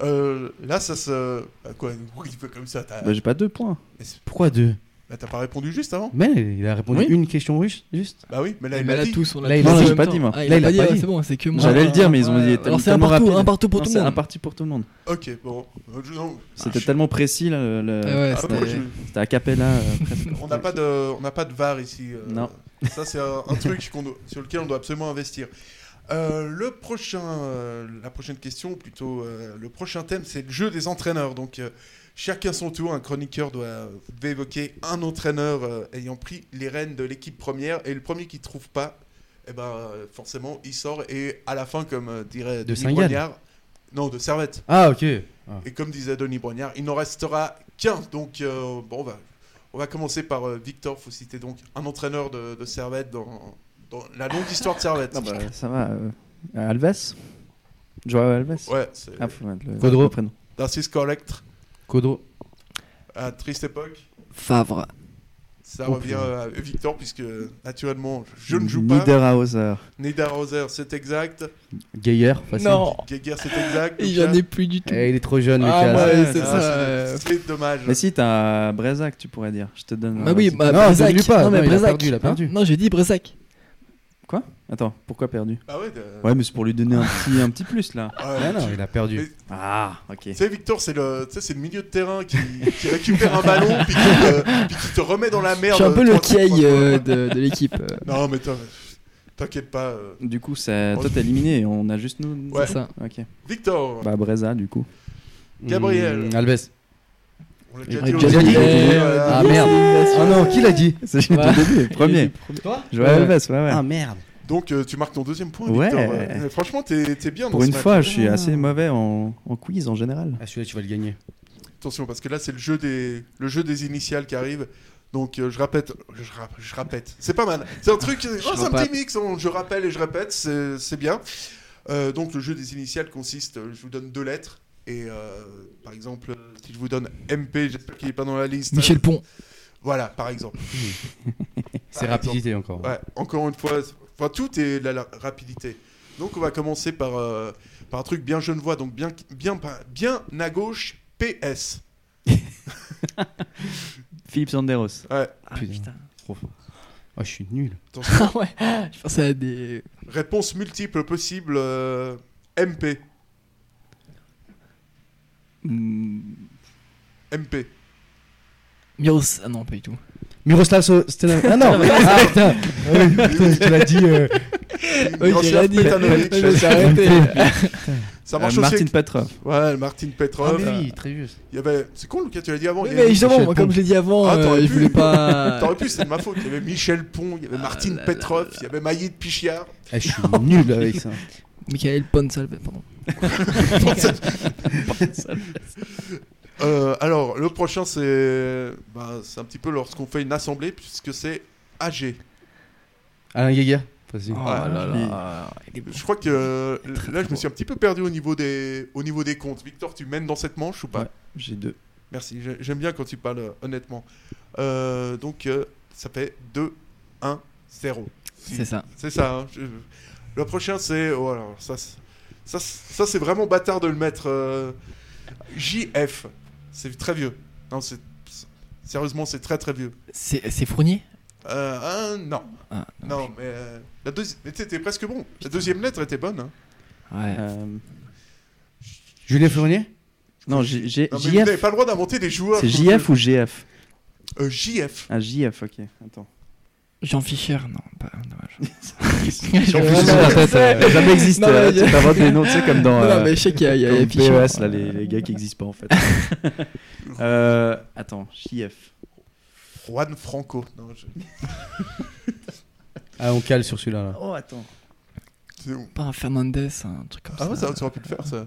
Speaker 1: Euh, là, ça se. bah, quoi il fait comme ça. t'as-
Speaker 2: Bah, j'ai pas deux points.
Speaker 3: Pourquoi deux?
Speaker 1: Bah, t'as pas répondu juste avant
Speaker 3: Mais il a répondu
Speaker 2: Oui.
Speaker 3: une question russe, juste.
Speaker 1: Bah oui, mais là, il
Speaker 4: là,
Speaker 1: dit.
Speaker 4: tous, on a
Speaker 3: Là, il a
Speaker 4: même
Speaker 2: j'ai pas dit, moi.
Speaker 4: Ah, il
Speaker 3: Là,
Speaker 4: a
Speaker 3: il
Speaker 4: pas
Speaker 3: a
Speaker 4: dit,
Speaker 3: pas
Speaker 4: ouais,
Speaker 3: dit.
Speaker 4: c'est bon, c'est que moi.
Speaker 2: J'allais le dire, mais ils ont dit.
Speaker 4: Alors c'est un
Speaker 2: tellement
Speaker 4: partout,
Speaker 2: rapide.
Speaker 4: un partout pour
Speaker 2: Non,
Speaker 4: tout
Speaker 2: c'est
Speaker 4: le
Speaker 2: un
Speaker 4: monde.
Speaker 2: parti pour tout le monde.
Speaker 1: Ok, bon. Euh, je- non,
Speaker 2: C'était
Speaker 1: je-
Speaker 2: tellement précis là. le- le-
Speaker 4: Ah ouais,
Speaker 1: ah,
Speaker 4: c'était-
Speaker 1: moi, je-
Speaker 2: C'était a cappella. euh, presque. (laughs)
Speaker 1: On n'a pas de, on n'a pas de VAR ici. euh,
Speaker 2: Non.
Speaker 1: Ça c'est un, un truc qu'on doit- sur lequel on doit absolument investir. Euh, le prochain, euh, la prochaine question, plutôt euh, le prochain thème, c'est le jeu des entraîneurs. Donc euh, chacun son tour, un chroniqueur doit, doit évoquer un entraîneur euh, ayant pris les rênes de l'équipe première, et le premier qui trouve pas, eh ben euh, forcément il sort et à la fin, comme euh, dirait
Speaker 3: De
Speaker 1: Denis. Brognard, non de Servette.
Speaker 3: Ah, ok. Ah.
Speaker 1: Et comme disait Denis Brognard, il n'en restera qu'un. Donc, euh, bon, on va, on va commencer par euh, Victor. faut citer donc un entraîneur de, de Servette dans, dans la longue histoire de Servette. (laughs)
Speaker 2: Ah bah, ça va. euh, Alves Joao Alves
Speaker 1: Ouais, c'est
Speaker 2: Ah, le,
Speaker 3: Codro.
Speaker 2: prénom.
Speaker 1: Narcisse Collectre,
Speaker 3: Codro.
Speaker 1: à Triste Époque.
Speaker 4: Favre.
Speaker 1: Ça
Speaker 3: Oh,
Speaker 1: revient à Victor, puisque naturellement, je ne joue pas.
Speaker 2: Niederhauser.
Speaker 1: Niederhauser, c'est exact.
Speaker 3: Geyer, facile.
Speaker 4: Non.
Speaker 1: Geiger, c'est exact. (laughs) Lucas.
Speaker 4: j'en ai plus du tout.
Speaker 3: Eh, il est trop jeune,
Speaker 4: Ah,
Speaker 3: Lucas.
Speaker 4: ouais,
Speaker 1: Ah,
Speaker 4: c'est ça.
Speaker 1: c'est- C'est dommage.
Speaker 2: Mais si, t'as Brezac, tu pourrais dire. Je te donne.
Speaker 4: Bah
Speaker 2: un
Speaker 4: oui, bah,
Speaker 3: Non,
Speaker 4: Brezac.
Speaker 3: donne-lui pas.
Speaker 4: Non, mais
Speaker 3: Non, il a
Speaker 4: Brezac.
Speaker 3: perdu, il a perdu.
Speaker 4: Non, j'ai dit Brezac.
Speaker 2: Quoi Attends, pourquoi perdu
Speaker 1: Ah ouais, de-
Speaker 2: Ouais, mais c'est pour lui donner un petit, un petit plus là. (laughs)
Speaker 1: Ouais,
Speaker 3: Ah non, il a perdu.
Speaker 1: Mais-
Speaker 2: Ah, ok.
Speaker 1: Tu sais, Victor, c'est le, tu sais, c'est le milieu de terrain qui, qui récupère un ballon puis qui, te, puis qui te remet dans la
Speaker 4: Je
Speaker 1: merde.
Speaker 4: suis un peu le
Speaker 1: trois- trois
Speaker 4: euh, de, de l'équipe. euh. (laughs)
Speaker 1: Non, mais toi, t'inquiète pas. euh.
Speaker 2: Du coup, c'est... toi t'es éliminé et on a juste nous.
Speaker 1: Ouais.
Speaker 4: C'est ça.
Speaker 2: Ok.
Speaker 1: Victor,
Speaker 2: Bah, Breza, du coup.
Speaker 1: Gabriel.
Speaker 3: Mmh, Alves.
Speaker 1: On l'a déjà dit.
Speaker 4: déjà dit.
Speaker 1: euh,
Speaker 3: Ah merde. Ah non, qui l'a dit (laughs)
Speaker 2: C'est le premier.
Speaker 3: Toi
Speaker 2: Joao
Speaker 4: Ouais.
Speaker 2: Ouais, ouais.
Speaker 3: Ah merde.
Speaker 1: Donc, euh, tu marques ton deuxième point,
Speaker 2: Ouais.
Speaker 1: Victor. Euh, franchement, t'es t'es bien
Speaker 2: Pour
Speaker 1: dans
Speaker 2: une
Speaker 1: ce match.
Speaker 2: fois, je suis assez mauvais en, en quiz en général.
Speaker 3: Ah, celui-là, tu vas le gagner.
Speaker 1: Attention, parce que là, c'est le jeu des, le jeu des initiales qui arrive. Donc, euh, je répète, je, répète. C'est pas mal. C'est un truc, oh, c'est un petit mix. on- je rappelle et je répète, c'est c'est bien. Euh, donc, le jeu des initiales consiste, je vous donne deux lettres. Et euh, par exemple, si je vous donne MP, j'espère qu'il est pas dans la liste.
Speaker 4: Michel Pont.
Speaker 1: Voilà, par exemple. (laughs)
Speaker 3: C'est
Speaker 1: Par
Speaker 3: rapidité encore.
Speaker 1: Ouais, encore une fois, enfin, tout est la, la rapidité. Donc on va commencer par, euh, par un truc bien genevois, donc bien, bien, bien à gauche, PS. (laughs)
Speaker 2: Philippe Sanderos.
Speaker 1: Ouais,
Speaker 4: Ah,
Speaker 3: Putain.
Speaker 4: putain.
Speaker 3: Trop fort. Oh, je suis nul.
Speaker 1: attention. (laughs)
Speaker 4: Ah ouais. Je pensais à des.
Speaker 1: Réponse multiple possible, euh, MP.
Speaker 2: Hmm,
Speaker 1: MP.
Speaker 4: Miros. Ah non, pas du tout.
Speaker 3: Miroslav So- Stena- Ah non (laughs) Ah putain Ah oui, Tu l'as dit. euh,
Speaker 1: Miroslav
Speaker 4: rien dit.
Speaker 1: Petanovic.
Speaker 4: Je arrêté. (laughs)
Speaker 1: Ça
Speaker 2: euh,
Speaker 1: marche aussi.
Speaker 2: Martin Petrov.
Speaker 1: Ouais, Martin
Speaker 3: Ah
Speaker 1: Petrov.
Speaker 3: mais oui, très juste.
Speaker 1: Il y avait... C'est con, Lucas, tu l'as dit avant.
Speaker 4: Oui,
Speaker 1: il y avait
Speaker 4: mais justement, moi, comme je l'ai dit avant,
Speaker 1: Ah,
Speaker 4: euh,
Speaker 1: pu.
Speaker 4: voulais pas. (laughs)
Speaker 1: T'aurais pu, c'est de ma faute. Il y avait Michel Pont, il y avait Martin
Speaker 4: là là
Speaker 1: Petrov, il y avait Maïd Pichiard.
Speaker 3: Ah, je suis nul avec ça.
Speaker 4: Michael Ponsalve, pardon. (laughs)
Speaker 1: Euh, alors, le prochain, c'est bah, c'est un petit peu lorsqu'on fait une assemblée, puisque c'est AG.
Speaker 3: Alain Guéguer, vas-y.
Speaker 4: Oh
Speaker 1: Ah,
Speaker 4: là
Speaker 1: je-
Speaker 4: là.
Speaker 1: crois que
Speaker 4: Très,
Speaker 1: là,
Speaker 4: très
Speaker 1: je me suis un petit peu perdu au niveau des, au niveau des comptes. Victor, tu mènes dans cette manche ou pas?
Speaker 2: Ouais, j'ai deux.
Speaker 1: Merci, j'ai- j'aime bien quand tu parles euh, honnêtement. Euh, donc, euh, ça fait 2, 1, 0. Si-
Speaker 4: C'est ça.
Speaker 1: C'est ça. hein. Je- Le prochain, c'est. Oh, alors, ça, c'est- ça, c'est- ça, c'est vraiment bâtard de le mettre. euh, JF. C'est très vieux. Non, c'est. Sérieusement, c'est très très vieux.
Speaker 4: C'est c'est Fournier?
Speaker 1: Euh, ah, non.
Speaker 4: Ah,
Speaker 1: Non, mais. euh, la deuxi- mais t'étais presque bon. La deuxième lettre était bonne. hein.
Speaker 4: Ouais.
Speaker 2: Euh,
Speaker 3: Julien Fournier?
Speaker 2: Non, J- J-
Speaker 1: Non, mais vous n'avez
Speaker 2: JF.
Speaker 1: pas le droit d'inventer des joueurs.
Speaker 2: C'est JF ou GF
Speaker 1: Euh, JF.
Speaker 2: Ah, JF, ok. Attends.
Speaker 4: Jean Fischer, non, pas dommage. (laughs)
Speaker 2: Jean Fischer,
Speaker 4: non,
Speaker 2: ça, ça n'a jamais existé. Hein, Tu t'inventes des noms, tu sais, comme dans.
Speaker 4: Non,
Speaker 2: euh,
Speaker 4: mais je sais qu'il y a, il y a, Fischer.
Speaker 2: PES, là, les, les gars qui n'existent pas en fait. (laughs) euh, attends, JF.
Speaker 1: Juan Franco. Non, je-
Speaker 3: Ah, on cale sur celui-là. là.
Speaker 2: Oh, attends.
Speaker 1: c'est bon.
Speaker 4: Pas un Fernandez, un truc comme
Speaker 1: Ah ouais,
Speaker 4: ça.
Speaker 1: ça, tu aurais pu le faire, ça.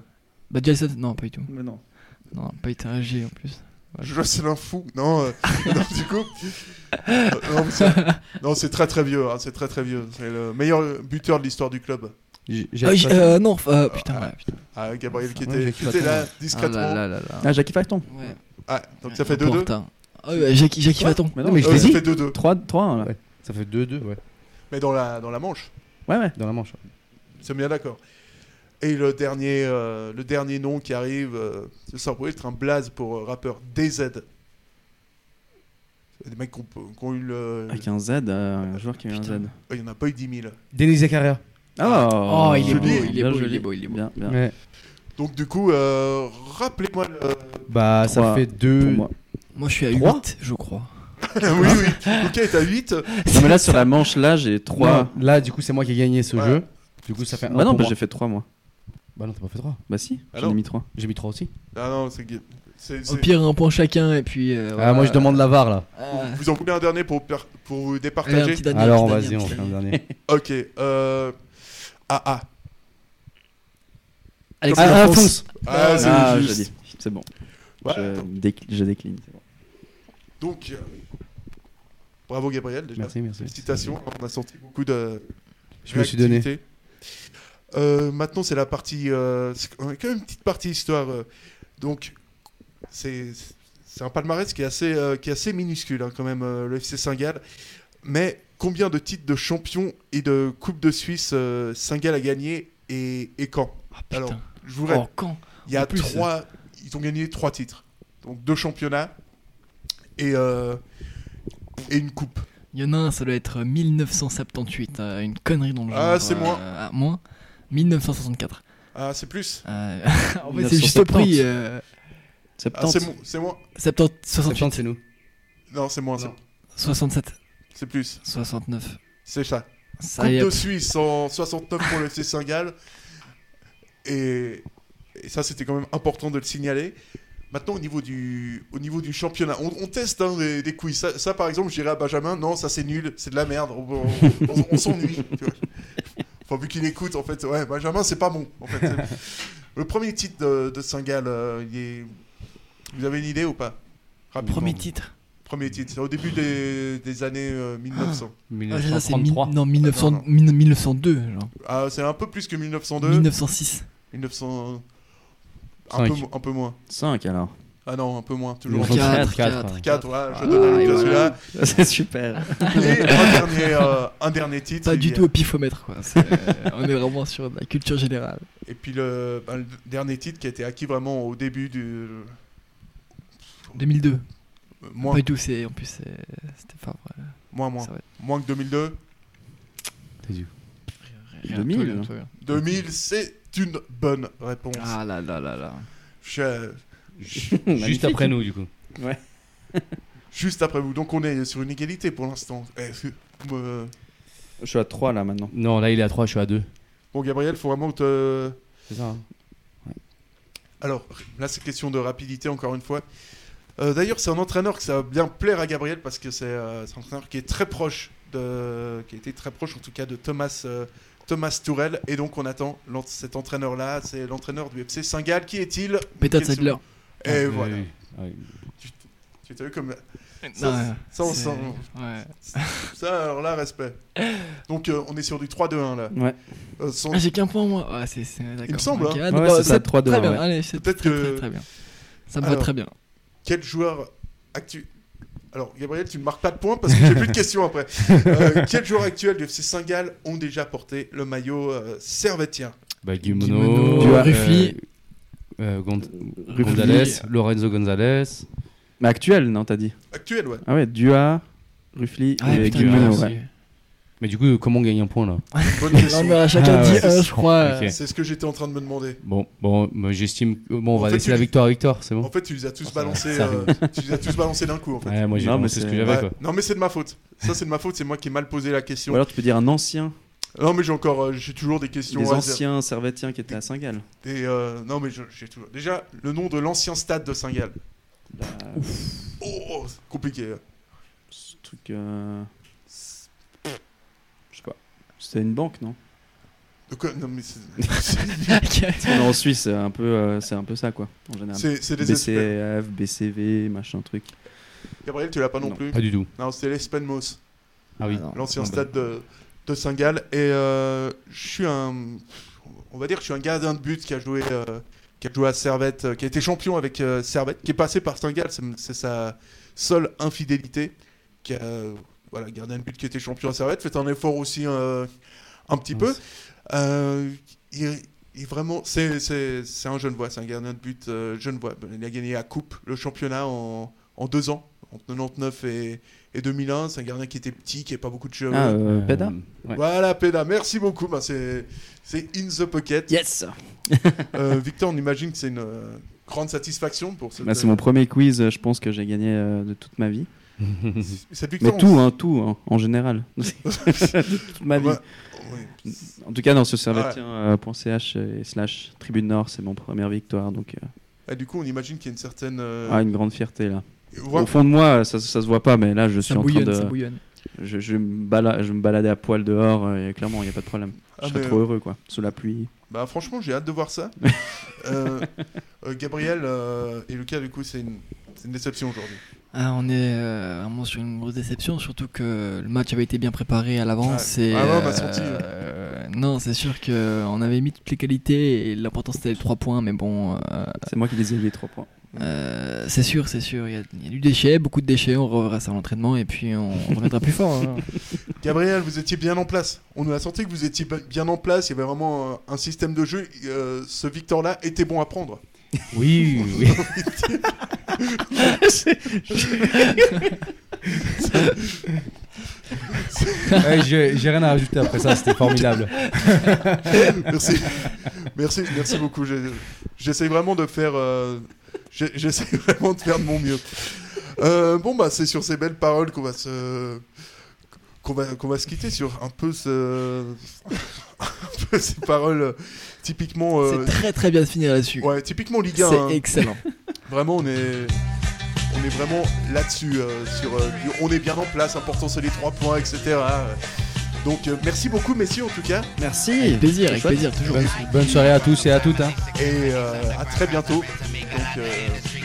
Speaker 4: Bah, Jason, non, pas du tout.
Speaker 2: Mais non.
Speaker 4: Non, pas été un G en plus.
Speaker 1: Jocelyn Fou. Non, euh, (laughs) non, du coup. Euh, non, mais c'est- non, c'est très très vieux. hein, c'est très très vieux. C'est le meilleur buteur de l'histoire du club.
Speaker 3: J- j'ai-
Speaker 4: Ah, j- euh, non, euh, putain, ouais, putain.
Speaker 1: Ah, Gabriel qui
Speaker 3: Ouais,
Speaker 1: était,
Speaker 3: j'ai
Speaker 1: qui
Speaker 3: cru
Speaker 1: était là.
Speaker 4: Ah
Speaker 1: discrètement.
Speaker 4: là là là là.
Speaker 2: Ah, Jackie.
Speaker 4: Ouais.
Speaker 1: Ah, donc ça fait
Speaker 4: Un peu
Speaker 1: 2-2.
Speaker 4: en retard. Ah ouais, Jackie, Jackie Faton.
Speaker 2: Mais
Speaker 3: Non, mais je
Speaker 1: Euh, ça
Speaker 3: dit.
Speaker 1: fait 2-2.
Speaker 2: 3, 3 là.
Speaker 3: Ouais. Ça fait 2-2, ouais.
Speaker 1: Mais dans la, dans la manche.
Speaker 2: Ouais, ouais.
Speaker 3: Dans la manche.
Speaker 1: C'est bien d'accord. Et le dernier, euh, le dernier nom qui arrive, euh, ça pourrait être un blaze pour euh, rappeur DZ. Des mecs qui ont, qui ont eu le.
Speaker 2: Avec un Z, euh, un joueur qui a eu un Z.
Speaker 1: Il n'y en a pas eu 10 000.
Speaker 3: Denis Zakaria.
Speaker 2: Ah,
Speaker 4: Oh, il est beau, il est
Speaker 2: bien
Speaker 4: beau, il est beau, il est beau.
Speaker 2: Bien, bien.
Speaker 3: Ouais.
Speaker 1: Donc, du coup, euh, rappelez-moi. le-
Speaker 3: Bah, ça
Speaker 2: Trois
Speaker 3: fait 2.
Speaker 2: Pour moi.
Speaker 4: Moi, je suis à
Speaker 2: Trois
Speaker 4: 8, je crois. (laughs)
Speaker 1: oui, oui. Ok, à 8.
Speaker 2: Non, mais là, sur la manche, là, j'ai 3.
Speaker 3: Là, du coup, c'est moi qui ai gagné ce
Speaker 1: Ouais.
Speaker 3: jeu. Du coup, ça fait 1
Speaker 2: Bah non, bah, j'ai fait 3 moi.
Speaker 3: Bah non, t'as pas fait 3.
Speaker 2: Bah si,
Speaker 1: Ah
Speaker 2: j'en ai
Speaker 1: non.
Speaker 2: mis 3.
Speaker 3: J'ai mis 3 aussi.
Speaker 1: Ah non, c'est. c'est-
Speaker 4: Au
Speaker 1: c'est-
Speaker 4: pire, un point chacun, et puis. euh,
Speaker 3: Ah,
Speaker 4: voilà.
Speaker 3: moi, je demande la VAR, là.
Speaker 4: Ah.
Speaker 1: Vous en voulez un dernier pour, per- pour vous
Speaker 4: Allez, un
Speaker 1: départager
Speaker 4: petit dernier,
Speaker 3: Alors, vas-y, on fait un
Speaker 4: dernier.
Speaker 3: dernier. (laughs)
Speaker 1: Ok. Euh... Ah, ah.
Speaker 4: Alexandre
Speaker 3: Ah,
Speaker 4: Alphonse.
Speaker 3: Alphonse.
Speaker 1: Ah, c'est
Speaker 2: Ah,
Speaker 1: juste.
Speaker 2: j'ai dit. C'est bon.
Speaker 1: Ouais,
Speaker 2: je,
Speaker 1: donc-
Speaker 2: décl- je décline. c'est bon.
Speaker 1: Donc, euh, bravo Gabriel déjà.
Speaker 3: Merci, merci.
Speaker 1: Félicitations, on a senti beaucoup de.
Speaker 3: Je me suis donné.
Speaker 1: réactivité. Euh, maintenant, c'est la partie. euh, c'est quand même une petite partie histoire. euh, donc, c'est c'est un palmarès qui est assez, euh, qui est assez minuscule hein, quand même, euh, le FC Saint-Gall. Mais combien de titres de champion et de Coupe de Suisse euh, Saint-Gall a gagné et, et quand?
Speaker 4: Ah, putain.
Speaker 1: Alors, je vous répète,
Speaker 4: Oh, quand?
Speaker 1: il y a
Speaker 4: en plus,
Speaker 1: trois. Ils ont gagné trois titres. Donc deux championnats et, euh, et une coupe.
Speaker 4: Il y en a un, ça doit être 1978. euh, une connerie dans le genre.
Speaker 1: Ah, c'est
Speaker 4: euh,
Speaker 1: moins.
Speaker 4: ah, moins 1964.
Speaker 1: Ah, c'est plus
Speaker 4: Euh, (laughs) en fait, c'est juste au prix. Euh,
Speaker 2: 70.
Speaker 1: Ah, c'est mo- c'est moins.
Speaker 4: 70, 68,
Speaker 3: 70, c'est nous.
Speaker 1: Non, c'est moins.
Speaker 3: Non.
Speaker 1: c'est-
Speaker 4: 67,
Speaker 1: C'est plus.
Speaker 4: 69.
Speaker 1: C'est ça.
Speaker 4: Ça
Speaker 1: Coupe
Speaker 4: y est,
Speaker 1: de. Suisse en 69 pour le FC Saint-Gall. Et, et ça, c'était quand même important de le signaler. Maintenant, au niveau du, au niveau du championnat, on, on teste hein, des, des quiz. Ça, ça, par exemple, je dirais à Benjamin, non, ça c'est nul, c'est de la merde, on, on- on- on s'ennuie. (laughs) Enfin, vu qu'il écoute, en fait, ouais, Benjamin, c'est pas bon. En fait. (laughs) Le premier titre de, de Saint-Gall, euh, il est... vous avez une idée ou pas? Rapidement.
Speaker 4: Premier titre.
Speaker 1: Premier titre, c'est au début des, des années euh, 1900.
Speaker 4: Ah, c'est ça, c'est mi-
Speaker 3: 1933.
Speaker 4: non, 1900
Speaker 1: Non, non.
Speaker 4: 1902. Genre.
Speaker 1: Ah, c'est un peu plus que 1902.
Speaker 4: 1906.
Speaker 1: 1900. Un peu, un peu moins.
Speaker 2: 5 alors.
Speaker 1: Ah non, un peu moins. Toujours.
Speaker 3: 1904,
Speaker 4: 4,
Speaker 3: 4.
Speaker 1: 4, voilà, je
Speaker 4: Ah,
Speaker 1: donne à
Speaker 4: voilà.
Speaker 1: celui-là. (laughs)
Speaker 2: C'est super.
Speaker 1: Et un dernier, euh, un dernier titre.
Speaker 4: Pas du tout au pifomètre. Quoi. C'est, euh, on est vraiment sur de la culture générale.
Speaker 1: Et puis le, ben, le dernier titre qui a été acquis vraiment au début du.
Speaker 4: 2002.
Speaker 1: euh, moins,
Speaker 4: Pas du tout, c'est, en plus, c'était pas vrai.
Speaker 1: moins, moins. Moins que 2002.
Speaker 4: rien,
Speaker 2: 2000,
Speaker 4: tout, rien,
Speaker 2: hein.
Speaker 4: tout, rien.
Speaker 1: 2000, c'est une bonne réponse.
Speaker 4: Ah là là là là.
Speaker 1: Je-
Speaker 3: Juste après nous, du coup. (laughs)
Speaker 1: juste après vous. Donc on est sur une égalité pour l'instant. Eh, euh,
Speaker 2: Je suis à 3 là maintenant.
Speaker 3: Non, là, il est à 3, je suis à 2.
Speaker 1: Bon, Gabriel, faut vraiment te.
Speaker 3: C'est ça. hein.
Speaker 1: Alors, là, c'est question de rapidité, encore une fois. Euh, D'ailleurs, c'est un entraîneur que ça va bien plaire à Gabriel parce que c'est euh, c'est un entraîneur qui est très proche de. qui a été très proche, en tout cas, de Thomas euh, Thomas Tourel. Et donc on attend cet entraîneur-là, c'est l'entraîneur du FC Saint-Gall. Qui est-il?
Speaker 4: Peter. Sadler.
Speaker 1: Et
Speaker 3: Ah,
Speaker 1: voilà. Tu tu t'as vu comme...
Speaker 4: Non,
Speaker 1: Ça, ça, on sent-
Speaker 4: ouais.
Speaker 1: ça, alors là, respect. Donc euh, on est sur du 3-2-1 là.
Speaker 2: Ouais.
Speaker 1: Euh, sans-
Speaker 4: Ah, j'ai qu'un point moi. Ouais, c'est, c'est- d'accord.
Speaker 1: Il me semble, hein.
Speaker 4: ah,
Speaker 2: Ouais, c'est ça, 3-2,
Speaker 4: Très bien,
Speaker 2: ouais.
Speaker 4: allez, c'est
Speaker 1: Peut-être
Speaker 4: très,
Speaker 1: que-
Speaker 4: très, très bien. Ça me va très bien.
Speaker 1: Quel joueur actuel Alors, Gabriel, tu ne marques pas de points parce que j'ai plus de (laughs) questions après. Euh, quel joueur actuel du FC Saint-Gall ont déjà porté le maillot euh, servetien?
Speaker 3: Bah,
Speaker 4: Guimono,
Speaker 3: Guimono. Euh, Gond-. Gonzalez, Lorenzo Gonzalez.
Speaker 2: Mais actuel, non, t'as dit
Speaker 1: Actuel, ouais.
Speaker 2: Ah ouais, Dua, Ruffly
Speaker 4: Ah,
Speaker 2: et ouais.
Speaker 3: Mais du coup, comment on gagne un point là
Speaker 1: Bonne (laughs)
Speaker 4: Non,
Speaker 1: question.
Speaker 4: mais à chacun
Speaker 3: Ah,
Speaker 4: dit
Speaker 3: ouais.
Speaker 4: un, je crois.
Speaker 1: C'est ce que j'étais en train de me demander.
Speaker 3: Bon, bon, j'estime. Bon, on
Speaker 1: En
Speaker 3: va
Speaker 1: fait,
Speaker 3: laisser
Speaker 1: tu-
Speaker 3: la victoire à Victor, c'est
Speaker 1: En
Speaker 3: bon
Speaker 1: fait, tu les as tous
Speaker 3: va,
Speaker 1: balancés. euh,
Speaker 3: arrive.
Speaker 1: tu les as tous balancés d'un coup, en fait.
Speaker 3: Ouais, moi j'ai
Speaker 2: Non, mais
Speaker 3: balancé ce que
Speaker 2: c'est-
Speaker 3: j'avais
Speaker 1: Ouais.
Speaker 3: quoi.
Speaker 1: Non, mais c'est de ma faute. Ça, c'est de ma faute. C'est moi qui ai mal posé la question.
Speaker 2: Ou alors tu peux dire un ancien,
Speaker 1: Non, mais j'ai encore, euh, j'ai toujours des questions. hasard.
Speaker 2: anciens servétiens qui étaient à Saint-Gall.
Speaker 1: Et euh, non, mais j'ai toujours. Déjà, le nom de l'ancien stade de Saint-Gall.
Speaker 2: Bah,
Speaker 1: Oh, c'est compliqué.
Speaker 2: ce truc. euh, Je sais pas. C'était une banque, non?
Speaker 1: De quoi Non, mais c'est- (laughs)
Speaker 2: Non, En Suisse, c'est un peu, euh, c'est un peu ça, quoi, en général.
Speaker 1: c'est c'est des.
Speaker 2: BCF, BCV, machin truc.
Speaker 1: Gabriel, tu l'as pas non,
Speaker 2: Non,
Speaker 1: plus?
Speaker 3: Pas du tout.
Speaker 1: Non, c'était l'Espenmos,
Speaker 3: Ah oui.
Speaker 4: Ah non.
Speaker 1: l'ancien
Speaker 3: Ah bah.
Speaker 1: stade de, de Saint-Gall. Et euh, je suis un. On va dire que je suis un gardien de but qui a joué, euh, qui a joué à Servette, euh, qui a été champion avec Servette, qui est passé par Saint-Gall. C'est sa seule infidélité. Qui a, voilà, gardien de but qui était champion à Servette. Fait un effort aussi un petit peu. Il, il vraiment, c'est un jeune voix, c'est un gardien de but jeune voix. Il a gagné la coupe, le championnat en, en deux ans, entre 99 et, et 2001. C'est un gardien qui était petit, qui n'avait pas beaucoup de cheveux.
Speaker 2: Ah, euh,
Speaker 3: Euh,
Speaker 2: Peda
Speaker 3: ouais.
Speaker 1: Voilà, Peda, merci beaucoup. Ben, c'est in the pocket.
Speaker 2: Yes (laughs)
Speaker 1: Euh, Victor, on imagine que c'est une euh, grande satisfaction pour cette,
Speaker 2: Bah, C'est mon premier quiz, je pense que j'ai gagné euh, de toute ma vie.
Speaker 1: cette
Speaker 2: Mais
Speaker 1: victoire.
Speaker 2: tout, hein, tout, hein, en général. (laughs) (laughs) de toute ma vie.
Speaker 1: Oui.
Speaker 2: En tout cas, dans ce servetien.ch et slash Tribune Nord, c'est mon première victoire. Donc, euh,
Speaker 1: Et du coup, on imagine qu'il y a une certaine. euh,
Speaker 2: ah, une grande fierté là. Au fond de moi, ça, ça se voit pas, mais là, je suis
Speaker 4: Ça
Speaker 2: en train de.
Speaker 4: ça bouillonne.
Speaker 2: Je, je, me balade, je me baladais à poil dehors, euh, et clairement, il n'y a pas de problème.
Speaker 1: Ah,
Speaker 2: je serais trop
Speaker 1: euh,
Speaker 2: heureux, quoi. Sous la pluie.
Speaker 1: Bah franchement, j'ai hâte de voir ça. (laughs) Euh, euh, Gabriel euh, et Lucas, du coup, c'est une, déception aujourd'hui.
Speaker 4: Ah, on est euh, vraiment sur une grosse déception, surtout que le match avait été bien préparé à l'avance.
Speaker 1: Ouais.
Speaker 4: et,
Speaker 1: Ah ouais, on a senti,
Speaker 4: euh, non, c'est sûr qu'on avait mis toutes les qualités et l'important c'était les 3 points, mais bon, euh,
Speaker 2: C'est moi qui les ai eu les trois points.
Speaker 4: Euh, c'est sûr, c'est sûr. Il y, a, il y a du déchet, beaucoup de déchets, on reverra ça à l'entraînement et puis on, on reviendra plus fort. hein. (laughs)
Speaker 1: Gabriel, vous étiez bien en place. On a senti que vous étiez bien en place. Il y avait vraiment euh, un système de jeu. Euh, ce Victor-là était bon à prendre. (laughs)
Speaker 3: Oui, oui. (laughs) Ouais, j'ai rien à rajouter après ça, c'était formidable.
Speaker 1: merci. merci, merci beaucoup. J'ai- J'essaie vraiment de faire. euh, J'essaie (laughs) vraiment de faire de mon mieux. Euh, bon bah c'est sur ces belles paroles qu'on va se qu'on va qu'on va se quitter sur un peu ce (laughs) un peu ces paroles euh, typiquement euh,
Speaker 4: C'est très très bien de finir là-dessus.
Speaker 1: ouais typiquement Ligue 1
Speaker 4: c'est
Speaker 1: hein.
Speaker 4: excellent. (laughs)
Speaker 1: Vraiment, on est, on est vraiment là-dessus. euh, sur, euh, on est bien en place. Important, c'est les trois points, etc. Donc, euh, merci beaucoup, messieurs, en tout cas.
Speaker 2: Merci
Speaker 4: Avec plaisir, avec plaisir, toujours.
Speaker 3: Bonne, bonne soirée à tous et à toutes. hein.
Speaker 1: Et euh, à très bientôt. Donc, euh,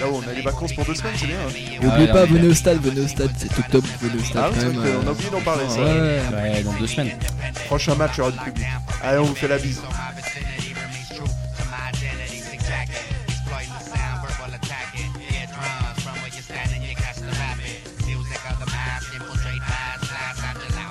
Speaker 1: là, on a les vacances pour deux semaines, c'est bien. hein.
Speaker 4: Et N'oubliez
Speaker 3: Ah,
Speaker 4: pas, venez au stade, venez au stade, c'est octobre, venez au stade
Speaker 1: Ah,
Speaker 4: même.
Speaker 1: qu'on a
Speaker 4: euh,
Speaker 1: oublié d'en parler, ça.
Speaker 4: ouais.
Speaker 3: Ouais, dans deux semaines.
Speaker 1: Prochain match, il y aura du public. Allez, on vous fait la bise.